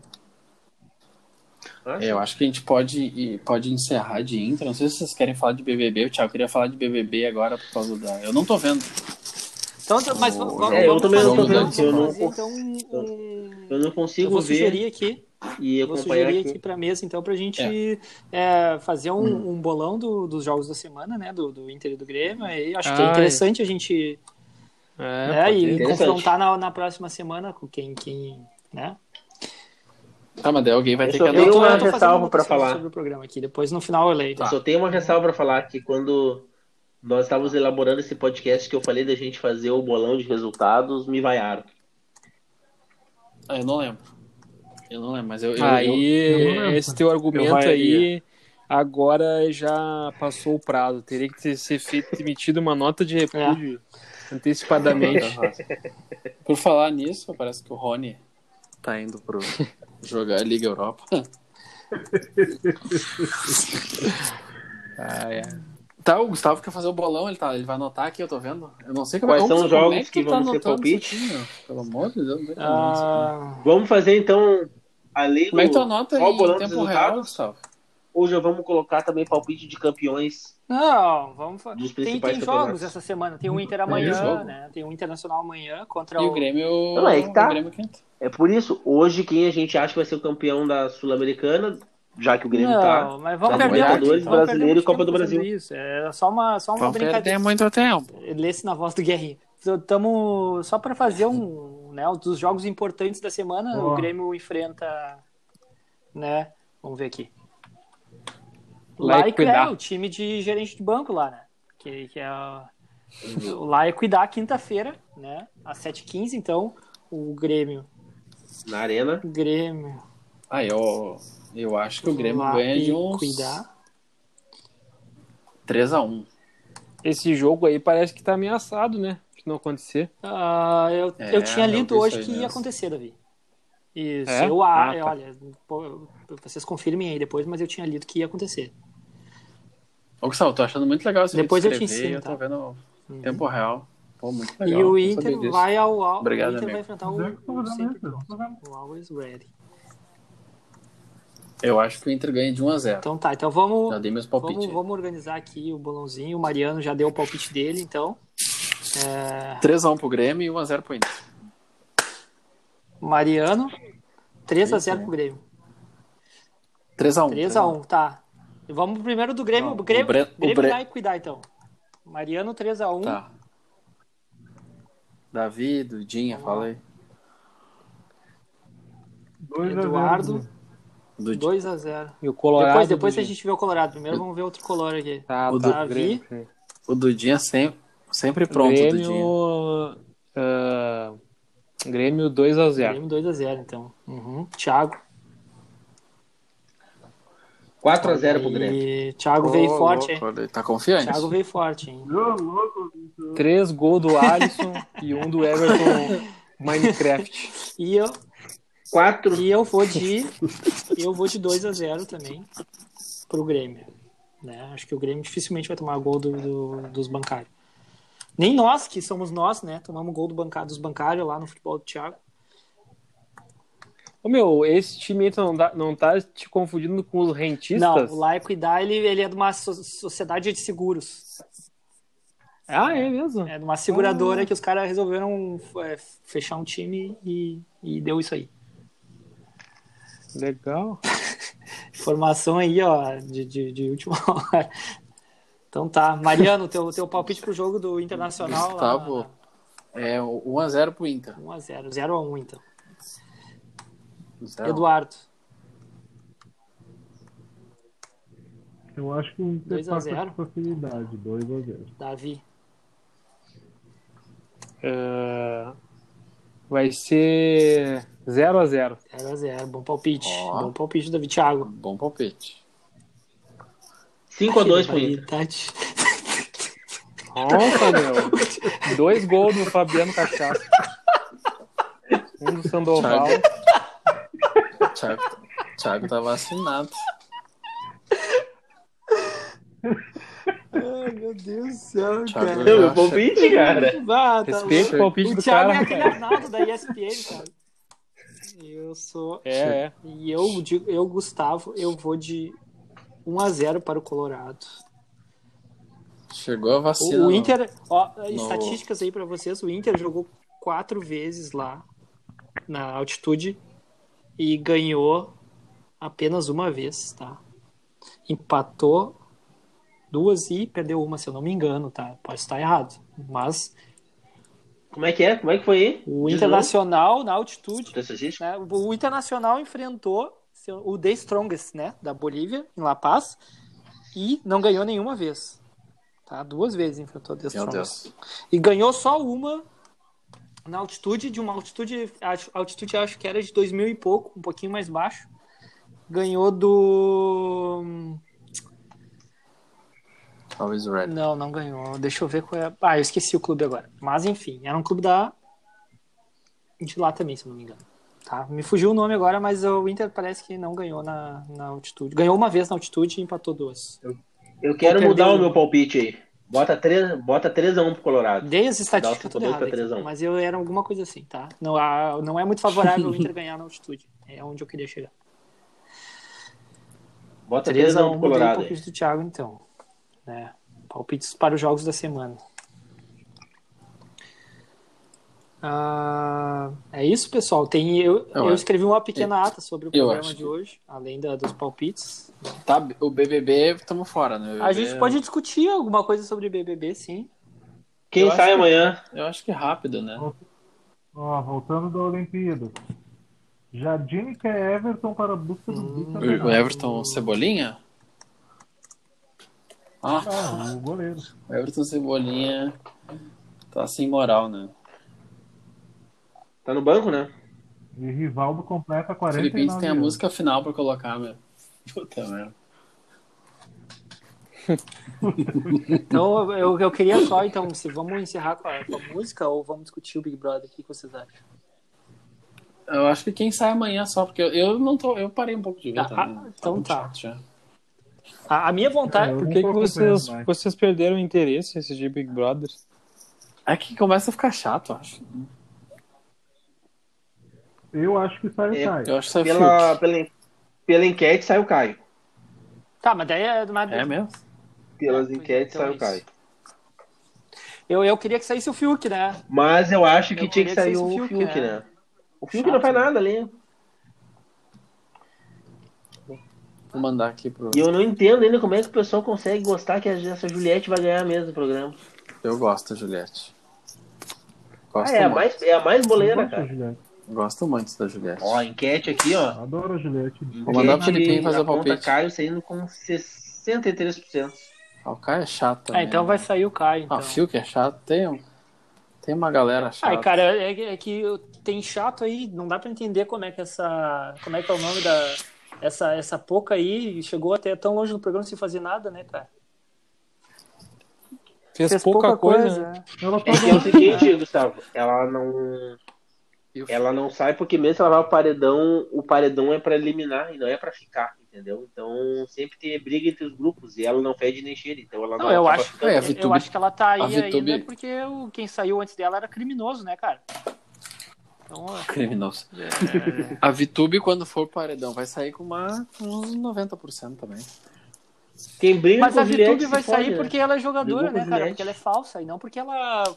é, eu acho que a gente pode, pode encerrar de Inter. Não sei se vocês querem falar de BBB. O Thiago queria falar de BBB agora por causa da. Eu não tô vendo.
Então, mas
O-
vamos, vamos,
É,
eu
vamos
também
não tô
fazer,
vendo,
eu não-
então um,
Eu não
eu
consigo
vou
ver
sugerir aqui
e
Vou
acompanhar
sugerir
aqui.
aqui para mesa, então, para a gente é, fazer um, um bolão do- dos jogos da semana, né? Do, do Inter e do Grêmio. Aí acho que é
Ah,
interessante a gente
É,
né, e confrontar na, na próxima semana com quem, quem né?
Tá, mas daí alguém vai
Eu
ter que
uma
eu tô fazendo
ressalva pra
votação
falar.
sobre o programa aqui. Depois no final eu leio.
Eu só tenho uma ressalva para falar que quando nós estávamos elaborando esse podcast que eu falei da gente fazer o bolão de resultados, me vaiaram.
Ah, eu não lembro. Eu não lembro, mas eu. eu-
Aí,
eu
esse teu argumento aí, agora já passou o prazo. Teria que ter, ser feito, emitido uma nota de repúdio antecipadamente.
Por falar nisso, parece que o Rony tá indo pro jogar a Liga Europa.
Ah, é.
Tá, o Gustavo quer fazer o bolão, ele, tá, ele vai anotar aqui, eu tô vendo. Eu não sei
Quais
como,
são os jogos
é
que
tu
vão ser palpite?
aqui? Pelo amor de Deus,
Ah,
Vamos fazer então, além
Como é que tu
do
anota em tempo real, Gustavo?
já vamos colocar também palpite de campeões
não, vamos fa-
Dos
tem, tem jogos essa semana. Tem o Inter amanhã, né? Tem o Internacional amanhã contra
E
o.
o Grêmio.
Não, é que tá.
O.
É por isso, hoje quem a gente acha que vai ser o campeão da Sul-Americana, já que o Grêmio
não,
tá.
mas vamos
Tá
perder
Libertadores, Brasileiro
perder
e Copa do Brasil.
Isso. É só uma, só uma
Vamos
brincadeira.
perder muito tempo.
Lesse na voz do Guerrinho. Estamos só para fazer um, né, um dos jogos importantes da semana. O
Ó.
Grêmio enfrenta, né? Vamos ver aqui.
E cuidar.
é o time de gerente de banco lá, né? Que, que é o lá é cuidar quinta-feira, né? Às 7h15, então o Grêmio,
Na arena.
Grêmio
Ah, eu, eu acho que o Grêmio
lá
ganha
e
de uns
cuidar.
3x1.
Esse jogo aí parece que tá ameaçado, né? De não acontecer.
Ah, eu,
É,
eu tinha lido hoje que ia
mesmo.
acontecer, Davi. Isso,
É?
eu a-
Ah, tá.
olha, vocês confirmem aí depois, mas eu tinha lido que ia acontecer.
Ô, Gustavo, tô achando muito legal esse
Depois
vídeo
eu te
escrever,
ensino,
Eu tô
tá?
vendo
Uhum.
tempo real. Pô, muito legal.
e o Inter vai ao, ao
Obrigado,
o Inter
amigo.
vai enfrentar o, o sempre pronto, o Always Ready.
Eu acho que o Inter ganha de 1x0.
Então tá, então vamos,
Já dei meus
vamos,
palpites.
vamos organizar aqui o bolãozinho. O Mariano já deu o palpite dele, então. É,
3x1 pro Grêmio e 1x0 pro Inter.
Mariano, 3x0
Isso,
pro Grêmio.
3x1.
3x1, tá. Vamos primeiro do Grêmio.
Não,
o Grêmio,
o Bre- o
Grêmio
Bre-
vai cuidar, então. Mariano, 3x1.
Tá. Davi, Dudinha, fala aí.
2 a 0
Eduardo,
Dudinha.
2x0.
E o Colorado.
Depois, depois a gente vê o Colorado. Primeiro vamos ver outro color aqui.
Tá,
O
tá.
Davi.
Grêmio.
O Dudinha sempre, sempre pronto, Dudinha.
Grêmio. ah, Grêmio 2x0.
Grêmio 2x0, então. Uhum. Thiago.
4x0 pro Grêmio.
E Thiago veio
Ô,
forte,
louco,
hein?
Tá confiante?
Thiago veio forte, hein?
Louco.
Três gols do Alisson e um do Everton Minecraft.
E eu,
4.
e eu vou de. eu vou de 2x0 também pro Grêmio. Né? Acho que o Grêmio dificilmente vai tomar gol do, do- dos bancários. Nem nós, que somos nós, né? Tomamos gol do bancário, dos bancários lá no futebol do Thiago.
Ô meu, esse time não, dá- não tá te confundindo com os rentistas?
Não, o La Equidad, ele, ele é de uma so- sociedade de seguros.
Ah, é mesmo?
É de uma seguradora que os caras resolveram é, fechar um time e, e deu isso aí.
Legal.
Informação aí, ó, de, de, de última hora. Então tá. Mariano, teu, teu palpite pro jogo do Internacional.
Gustavo, é 1x0 pro Inter.
1x0. 0x1, então.
Zero.
Eduardo.
Eu acho que o Inter
2 a
passa
0.
com facilidade. 2 a 0
Davi.
Ah, vai ser 0x0.
0x0. Bom palpite.
Ó.
Bom palpite, Davi. Thiago.
Bom palpite.
5x2 pro Inter.
Tati.
Nossa, meu. Dois gols do Fabiano Cachaça. Um do Sandoval.
Thiago, Thiago tá vacinado.
Ai, meu Deus do céu,
Thiago
cara.
Meu palpite, cara.
Ah, tá
Respeita o palpite
O
do
Thiago
cara.
é aquele Arnaldo da ESPN, cara. Eu sou.
É, é.
E eu, digo- eu, Gustavo, eu vou de 1x0 para o Colorado.
Chegou a
O,
vacina.
o. Inter, ó, estatísticas aí para vocês: o Inter jogou quatro vezes lá na altitude e ganhou apenas uma vez, tá? Empatou duas e perdeu uma, se eu não me engano, tá? Pode estar errado. Mas
Como é que é? Como é que foi aí?
o
Diz
Internacional na altitude
de novo.
Né? O Internacional enfrentou o The Strongest, né, da Bolívia, em La Paz, e não ganhou nenhuma vez. Tá? Duas vezes enfrentou o The
Meu
Strongest.
Deus.
E ganhou só uma na altitude, de uma altitude, acho- altitude acho que era de 2000 e pouco, um pouquinho mais baixo. Ganhou do...
Always ready.
Não, não ganhou. Deixa eu ver qual é. Ah, eu esqueci o clube agora. Mas enfim, era um clube da. De lá também, se eu não me engano. Tá? Me fugiu o nome agora, mas o Inter parece que não ganhou na, na altitude. Ganhou uma vez na altitude e empatou duas.
Eu quero
Perdeu
mudar o meu palpite aí. Bota 3x1 bota 3 a 1 pro Colorado.
Dei as estatísticas tudo
5-2
errado
3 1.
mas eu era alguma coisa assim, tá? Não, a- não é muito favorável o Inter ganhar na altitude. É onde eu queria chegar.
Bota 3
3
a
a
1
1
pro Colorado.
palpite do Thiago, então. Né? Palpites para os jogos da semana. Ah, é isso, pessoal. Tem, eu,
Eu
eu
acho.
escrevi uma pequena ata sobre o programa de
que-
hoje, além da, dos palpites.
Tá, o BBB, estamos fora, né? O
A
BBB
gente pode discutir alguma coisa sobre BBB, sim.
Quem
Eu
sai
acho que-
amanhã?
Eu acho que é rápido, né?
Ó, voltando da Olimpíada. Jardine quer Everton para a busca do
Hum.
O. Everton Cebolinha? Ah,
Ah, o goleiro.
Everton Cebolinha tá sem moral, né?
Tá no banco, né?
E Rivaldo completa
O
49
Felipe tem a
anos.
música final pra colocar, meu. Puta merda.
Então eu, eu queria só, então, se vamos encerrar com a, com a música ou vamos discutir o Big Brother? O que vocês acham?
Eu acho que quem sai amanhã só, porque eu, eu não tô. Eu parei um pouco de ver
Ah, ah, então tá.
já.
A, a minha vontade.
É, eu
Por que, que vocês, vocês perderam o interesse esse de Big Brother?
É que começa a ficar chato, acho.
Eu acho que sai o
É,
Caio.
Eu acho que sai
Pela, pela, pela enquete sai o Caio.
Tá, mas daí é. Mas,
É mesmo?
Pelas
Pois é,
enquetes
então
sai
é
o
isso.
Caio.
Eu, eu queria que saísse o Fiuk, né?
Mas eu acho que
Eu
tinha que
que
sair
saísse
o Fiuk,
Fiuk,
né?
né?
O Fiuk
Chato,
não faz
né?
nada ali.
Vou mandar aqui pro.
E eu não entendo ainda como é que o pessoal consegue gostar que essa Juliette vai ganhar mesmo o programa.
Eu gosto, Juliette. Gosto
Ah, é, a mais, é a mais boleira,
Gosto
cara.
Juliette.
Gosto muito da Juliette.
Ó, enquete aqui, ó.
Adoro a Juliette.
Vou mandar pro Felipinho fazer o palpite.
Caio saindo com 63%.
Ah, o Caio é chato.
Ah,
também,
então
né?
vai sair o Caio. Então.
Ah, o Fio que é chato. Tem, um- tem uma galera chata.
Ai, cara, é, é que tem chato aí, não dá pra entender como é que essa. Como é que é o nome da. Essa, essa pouca aí chegou até tão longe no programa sem fazer nada, né, cara?
Fez, pouca, coisa. né?
né?
Ela tá
É que é o seguinte, Gustavo, ela não.
E o-
Ela não sai porque mesmo se ela vai ao paredão, o paredão é pra eliminar e não é pra ficar, entendeu? Então sempre tem briga entre os grupos e ela não fede nem cheira, então ela não,
Não, eu
acaba
acho,
ficando.
É, a
eu
Vitube-
acho que ela tá aí
Vitube-
ainda porque o, quem saiu antes dela era criminoso, né, cara? Então,
Criminoso.
é,
A Vitube, quando for paredão, vai sair com uma, uns 90% também.
Quem briga
Mas
com
a
Juliette
Vitube vai sair
né?
porque ela é jogadora, né, cara? Porque ela é falsa e não porque ela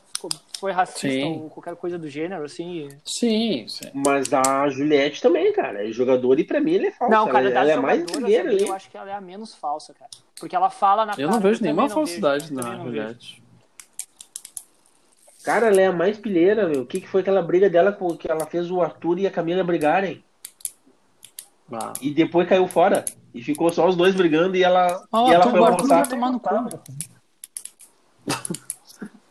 foi racista
Sim.
ou qualquer coisa do gênero, assim.
Sim, sim.
Mas a Juliette também, cara, é jogadora e pra mim ela é falsa.
Não, cara,
ela, ela é mais primeira
ali, eu acho que ela é a menos falsa, cara. Porque ela fala na
Eu
cara.
não vejo nenhuma
não
falsidade
vejo,
na. Juliette.
Cara, ela é a mais pilheira, meu. O que, que foi aquela briga dela com que ela fez o Arthur e a Camila brigarem?
Ah,
E depois caiu fora. E ficou só os dois brigando e ela,
Ah,
e ela foi
o Arthur
almoçar.
vai tomar no cu.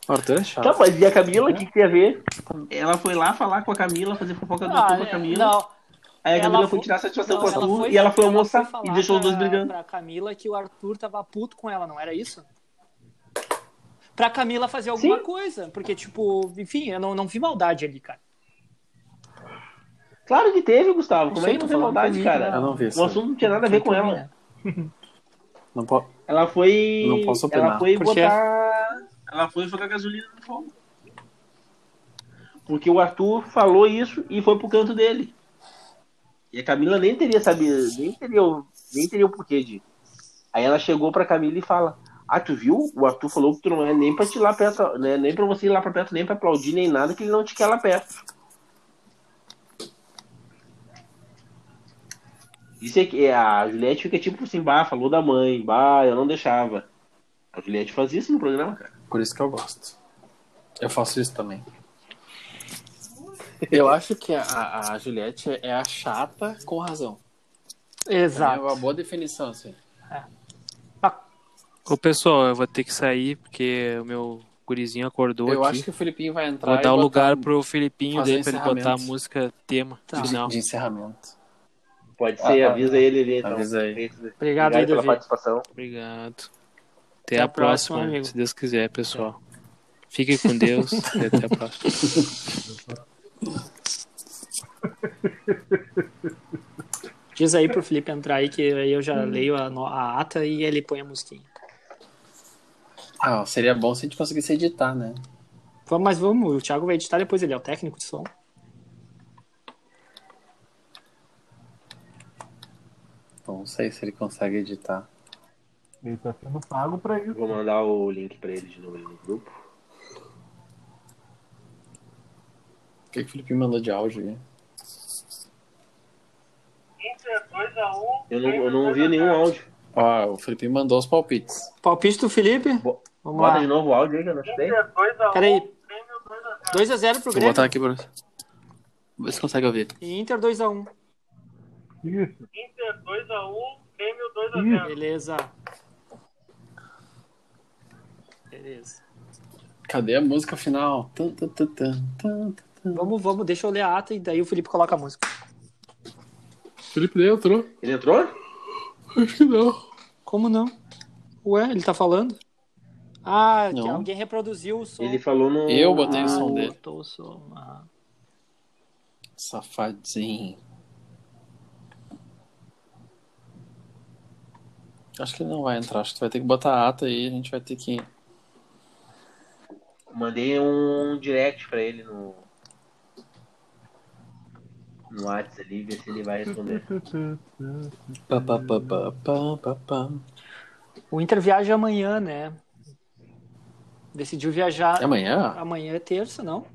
o Arthur é chato.
Tá, mas e a Camila, o que, que tem a ver? Ela foi lá falar com a Camila, fazer fofoca do
Ah,
Arthur com a
é,
Camila.
não,
aí a
ela
Camila foi
foi-
tirar satisfação
não,
com o
ela
Arthur
foi-
e ela foi
ela
almoçar
foi
e deixou os dois brigando.
Pra Camila que o Arthur tava puto com ela, não era isso? Pra Camila fazer alguma
Sim.
coisa. Porque, tipo, enfim, eu não, não vi maldade ali, cara.
Claro que teve, Gustavo. Como é que não tem maldade, cara?
Eu não vi isso.
O assunto não tinha nada a ver com ela.
Não po...
Ela foi.
Não posso opinar.
Ela foi
Por quê?
botar. Ela foi jogar gasolina no fogo. Porque o Arthur falou isso e foi pro canto dele. E a Camila nem teria sabido, nem teria, o- nem teria o porquê de. Aí ela chegou pra Camila e fala: Ah, tu viu? O Arthur falou que tu não é nem pra te ir lá perto, né? Nem pra você ir lá pra perto, nem pra aplaudir, nem nada, que ele não te quer lá perto. Isso é que a Juliette fica tipo assim, bah, falou da mãe, bah, eu não deixava. A Juliette faz isso no programa, cara.
Por isso que eu gosto. Eu faço isso também. Eu acho que a, a Juliette é a chata com razão.
Exato.
É uma boa definição, assim.
Ô, pessoal, eu vou ter que sair porque o meu gurizinho acordou
Eu
aqui.
acho que o Filipinho vai entrar
Vou dar o lugar pro Filipinho
fazer
dele pra ele botar a música tema
Tá.
final.
de encerramento.
Pode ser,
Ah,
avisa ele ali, então.
avisa aí.
Obrigado,
Obrigado aí,
pela participação.
Obrigado. Até,
Até
a
próxima,
próxima,
amigo.
se Deus quiser, pessoal. Fiquem com Deus e até a próxima.
Diz aí pro Felipe entrar aí, que aí eu já leio a, a ata e ele põe a musiquinha.
Ah, seria bom se a gente conseguisse editar, né?
Vamos, mas vamos, o Thiago vai editar depois, ele é o técnico de som.
Não sei se ele consegue editar.
Ele tá sendo pago pra isso.
Vou mandar o link pra ele de novo no grupo.
O que, que o Filipinho mandou de áudio aí?
Inter 2x1.
Eu não, eu não ouvi nenhum áudio.
Ó, o Filipinho mandou os palpites.
Palpite do Felipe?
Bo-
Vamos
Bota
lá.
de novo o áudio aí que eu não escutei.
Inter 2x1.
Peraí.
Grêmio 2x0.
2x0 pro
Vou
Grêmio.
botar aqui pra você. Vê se consegue ouvir.
Inter 2x1.
Isso.
Inter 2x1. Grêmio 2x0.
Beleza. Beleza.
Cadê a música final? Tan, tan, tan.
Vamos, vamos, deixa eu ler a ata e daí o Felipe coloca a música.
Felipe nem entrou?
Ele entrou?
Acho que não.
Como não? Ué, ele tá falando? Ah, alguém reproduziu o som.
Ele falou no.
Eu botei
ah,
o som dele.
botou o som. ah.
Safadinho. Acho que ele não vai entrar. Acho que tu vai ter que botar a ata aí. A gente vai ter que.
Mandei um direct pra ele no. No WhatsApp ali, ver se ele vai responder.
Pá, pá, pá.
O Inter viaja amanhã, né? Decidiu viajar.
É amanhã?
Amanhã é terça, não?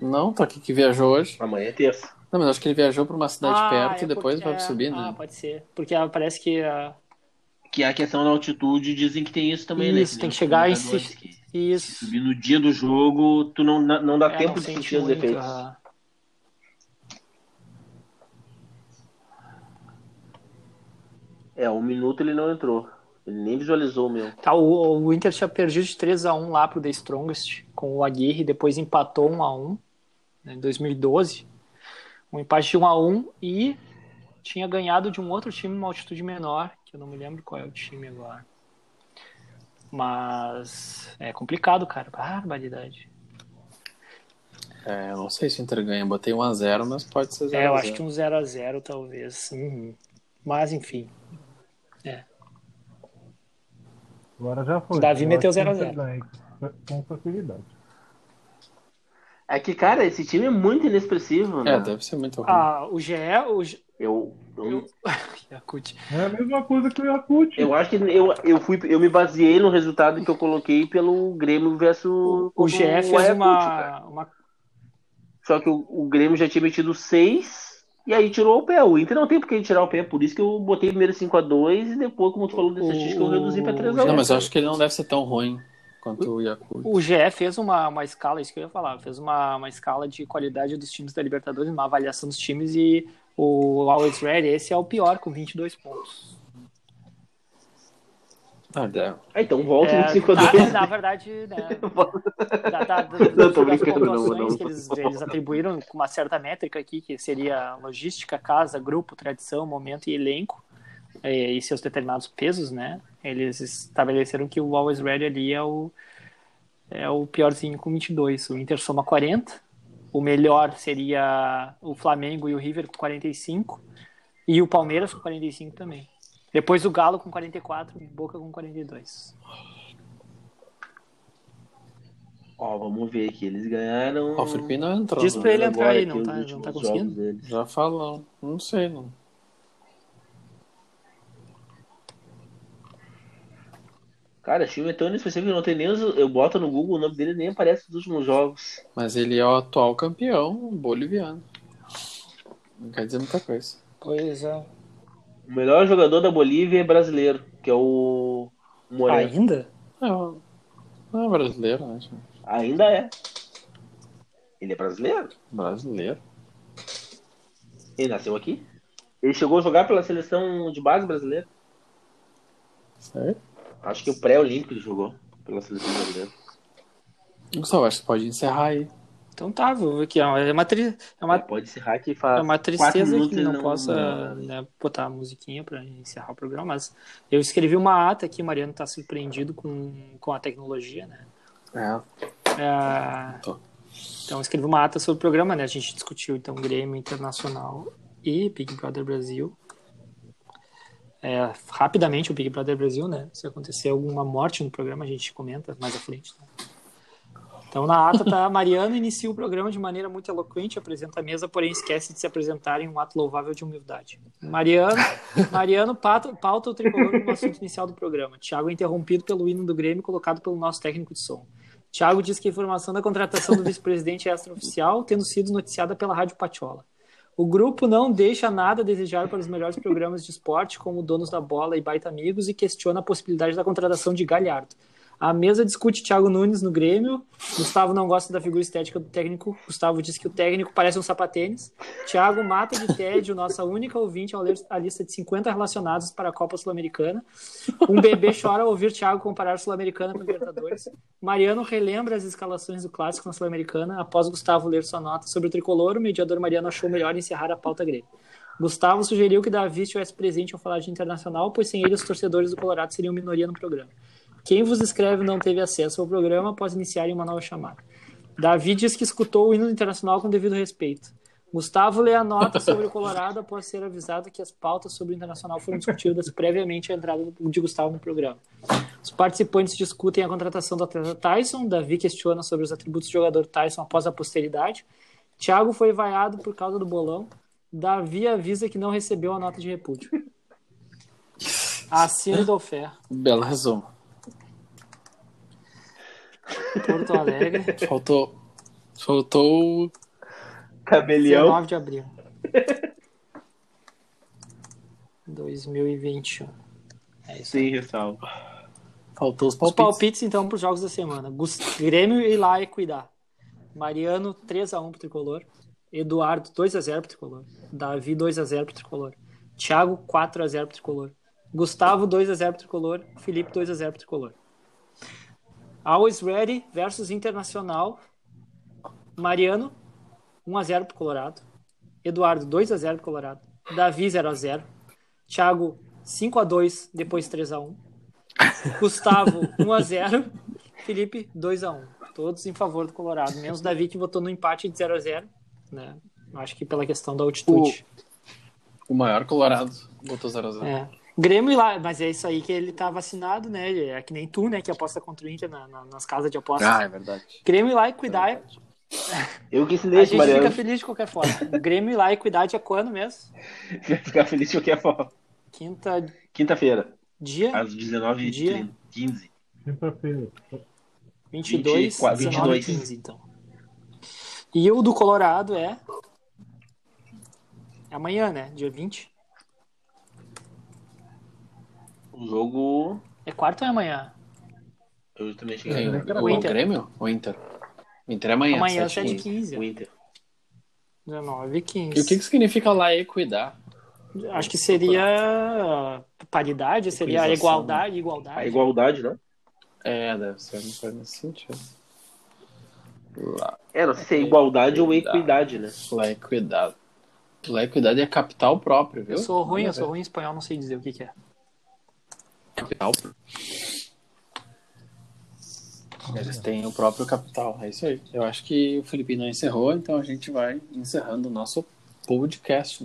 Não, tá aqui que viajou hoje.
Amanhã é terça.
Não, mas acho que ele viajou pra uma cidade
Ah,
perto
é
e depois
porque-
vai subir,
Ah,
né?
pode ser. Porque ah, parece que ah,
Que a questão da altitude dizem que tem isso também, né?
Isso, tem que chegar e se-
que
Isso.
subir no dia do jogo, tu não, não dá
É,
tempo
não
de sentir os efeitos.
aham.
É, um minuto ele não entrou. Ele nem visualizou o meu.
Tá, o, o Inter tinha perdido de 3x1 lá pro The Strongest com o Aguirre, depois empatou 1x1 né, em 2012. Um empate de 1x1 e tinha ganhado de um outro time numa altitude menor, que eu não me lembro qual é o time agora. Mas é complicado, cara. Barbaridade.
É, eu não sei se o Inter ganha. Botei 1x0, mas pode ser 0x0.
É, eu acho que um 0x0 talvez. Uhum. Mas enfim.
Agora já foi.
Davi
Eu
meteu
acho que
0 a
o Inter
0.
ganha Com facilidade.
É que, cara, esse time é muito inexpressivo, né?
É, deve ser muito ruim.
Ah, o GE, o.
Eu, eu,
Yakut.
É a mesma coisa que o Yakut.
eu acho que eu, eu, fui, eu me baseei no resultado que eu coloquei pelo Grêmio versus
O GE fez
Ayacucho,
uma, uma
Só que o, o Grêmio já tinha metido seis e aí tirou o pé. O Inter não tem por que tirar o pé, por isso que eu botei primeiro 5x2 e depois, como tu falou dessa estatística, eu reduzi pra 3x1.
Não, mas eu acho que ele não deve ser tão ruim quanto o Yakult.
O GE fez uma, uma escala, isso que eu ia falar, fez uma, uma escala de qualidade dos times da Libertadores, uma avaliação dos times e o Always Ready, esse é o pior, com 22 pontos.
Ah.
Ah, então volta
É,
no 5x2.
na, na verdade, né, da, da, da,
Não, tô brincando, não, não.
que eles, eles atribuíram com uma certa métrica aqui, que seria logística, casa, grupo, tradição, momento e elenco, e, e seus determinados pesos, né? Eles estabeleceram que o Always Ready ali é o, é o piorzinho com 22. O Inter soma 40, o melhor seria o Flamengo e o River com 45, e o Palmeiras com 45 também. Depois o Galo com 44 e Boca com 42.
Ó, vamos ver aqui. Eles ganharam.
Ó, o Felipe não entrou.
Diz
né?
pra ele
Agora
entrar aí, não tá, não tá conseguindo?
Já falou. Não sei, não.
Cara, o time é tão inespecífico que não tem nem os... Eu boto no Google, o nome dele nem aparece nos últimos jogos.
Mas ele é o atual campeão boliviano. Não quer dizer muita coisa.
Pois é.
O melhor jogador da Bolívia é brasileiro, que é o Moreno.
Ainda?
Não, não é brasileiro, né? gente?
Ainda é. Ele é brasileiro?
Brasileiro.
Ele nasceu aqui? Ele chegou a jogar pela seleção de base brasileira?
Certo?
Acho que o pré-olímpico ele jogou pela seleção brasileira.
Gustavo, acho que pode encerrar aí.
Então tá, vou ver aqui. ó. É uma, tri... é uma,
Pode encerrar que faz
é uma
quatro
tristeza
minutos
que
ele
não, possa
não-
né, botar a musiquinha pra encerrar o programa, mas eu escrevi uma ata aqui, o Mariano tá surpreendido com, com a tecnologia, né?
É.
É. Então, eu escrevi uma ata sobre o programa, né? A gente discutiu, então, Grêmio Internacional e Big Brother Brasil. É, rapidamente, o Big Brother Brasil, né? Se acontecer alguma morte no programa, a gente comenta mais à frente. né? Então, na ata, tá, Mariano inicia o programa de maneira muito eloquente, apresenta a mesa, porém esquece de se apresentar em um ato louvável de humildade. Mariano, Mariano pauta, o tricolor como assunto inicial do programa. Thiago é interrompido pelo hino do Grêmio colocado pelo nosso técnico de som. Thiago diz que a informação da contratação do vice-presidente é extraoficial, tendo sido noticiada pela Rádio Patiola. O grupo não deixa nada a desejar para os melhores programas de esporte, como Donos da Bola e Baita Amigos, e questiona a possibilidade da contratação de Galhardo. A mesa discute Thiago Nunes no Grêmio. Gustavo não gosta da figura estética do técnico. Gustavo diz que o técnico parece um sapatênis. Thiago mata de tédio, nossa única ouvinte, ao ler a lista de 50 relacionados para a Copa Sul-Americana. Um bebê chora ao ouvir Thiago comparar Sul-Americana com Libertadores. Mariano relembra as escalações do clássico na Sul-Americana. Após Gustavo ler sua nota sobre o tricolor, o mediador Mariano achou melhor encerrar a pauta grega. Gustavo sugeriu que Davi estivesse presente ao falar de internacional, pois sem ele os torcedores do Colorado seriam minoria no programa. Quem vos escreve não teve acesso ao programa após iniciarem uma nova chamada. Davi diz que escutou o hino internacional com devido respeito. Gustavo lê a nota sobre o Colorado após ser avisado que as pautas sobre o internacional foram discutidas previamente à entrada de Gustavo no programa. Os participantes discutem a contratação do atleta Tyson. Davi questiona sobre os atributos do jogador Tyson após a posteridade. Thiago foi vaiado por causa do bolão. Davi avisa que não recebeu a nota de repúdio. Assino do Fé,
Belo resumo.
Porto Alegre,
Faltou. Faltou.
Cabelião.
19 de abril. 2021. É isso
Sem ressalva.
Faltou os
Os
palpites.
palpites, então, para os jogos da semana. Grêmio e lá e cuidar. Mariano, 3x1 pro Tricolor. Eduardo, 2x0 pro Tricolor. Davi, 2x0 pro Tricolor. Thiago, 4x0 pro Tricolor. Gustavo, 2x0 pro Tricolor. Felipe, 2x0 pro Tricolor. Always Ready versus Internacional. Mariano, 1x0 pro Colorado. Eduardo, 2x0 pro Colorado. Davi, 0x0. Thiago, 5x2, depois 3x1. Gustavo, 1x0. Felipe, 2x1. Todos em favor do Colorado. Menos o Davi, que votou no empate de 0x0. Né? Acho que pela questão da altitude.
O maior Colorado botou 0x0.
É. Grêmio e lá, mas é isso aí que ele tá vacinado, né? É que nem tu, né? Que aposta contra o Inter na- na- nas casas de apostas.
Ah, é verdade.
Grêmio e lá e cuidar.
Eu que
A
ensinei esse
gente
Mariano.
fica feliz de qualquer forma. Grêmio e lá e cuidar é quando mesmo?
Vai ficar feliz de qualquer forma.
Quinta
Quinta-feira,
dia
às 19h15.
Dia?
Quinta-feira.
22,
24,
19
22.
15, então. E o do Colorado é é amanhã, né? Dia 20.
O jogo.
É quarta ou é amanhã?
Eu também cheguei.
O,
O Inter.
Grêmio? O Inter? O Inter é amanhã.
Amanhã,
7
7 15
O Inter.
19 e 15.
E o que, que significa lá e cuidar?
Acho que seria paridade, seria a
Equalização,
igualdade, igualdade.
A igualdade, não?
É, deve ser uma coisa nesse sentido. Lá,
É, não sei se é igualdade ou
Equidade.
equidade, né?
lá e cuidado. Lá e cuidado é capital próprio, viu?
Eu sou ruim, eu sou ruim em espanhol, não sei dizer o que, que é.
Capital. Eles têm o próprio capital, é isso aí. Eu acho que o Felipe não encerrou, então a gente vai encerrando o nosso podcast.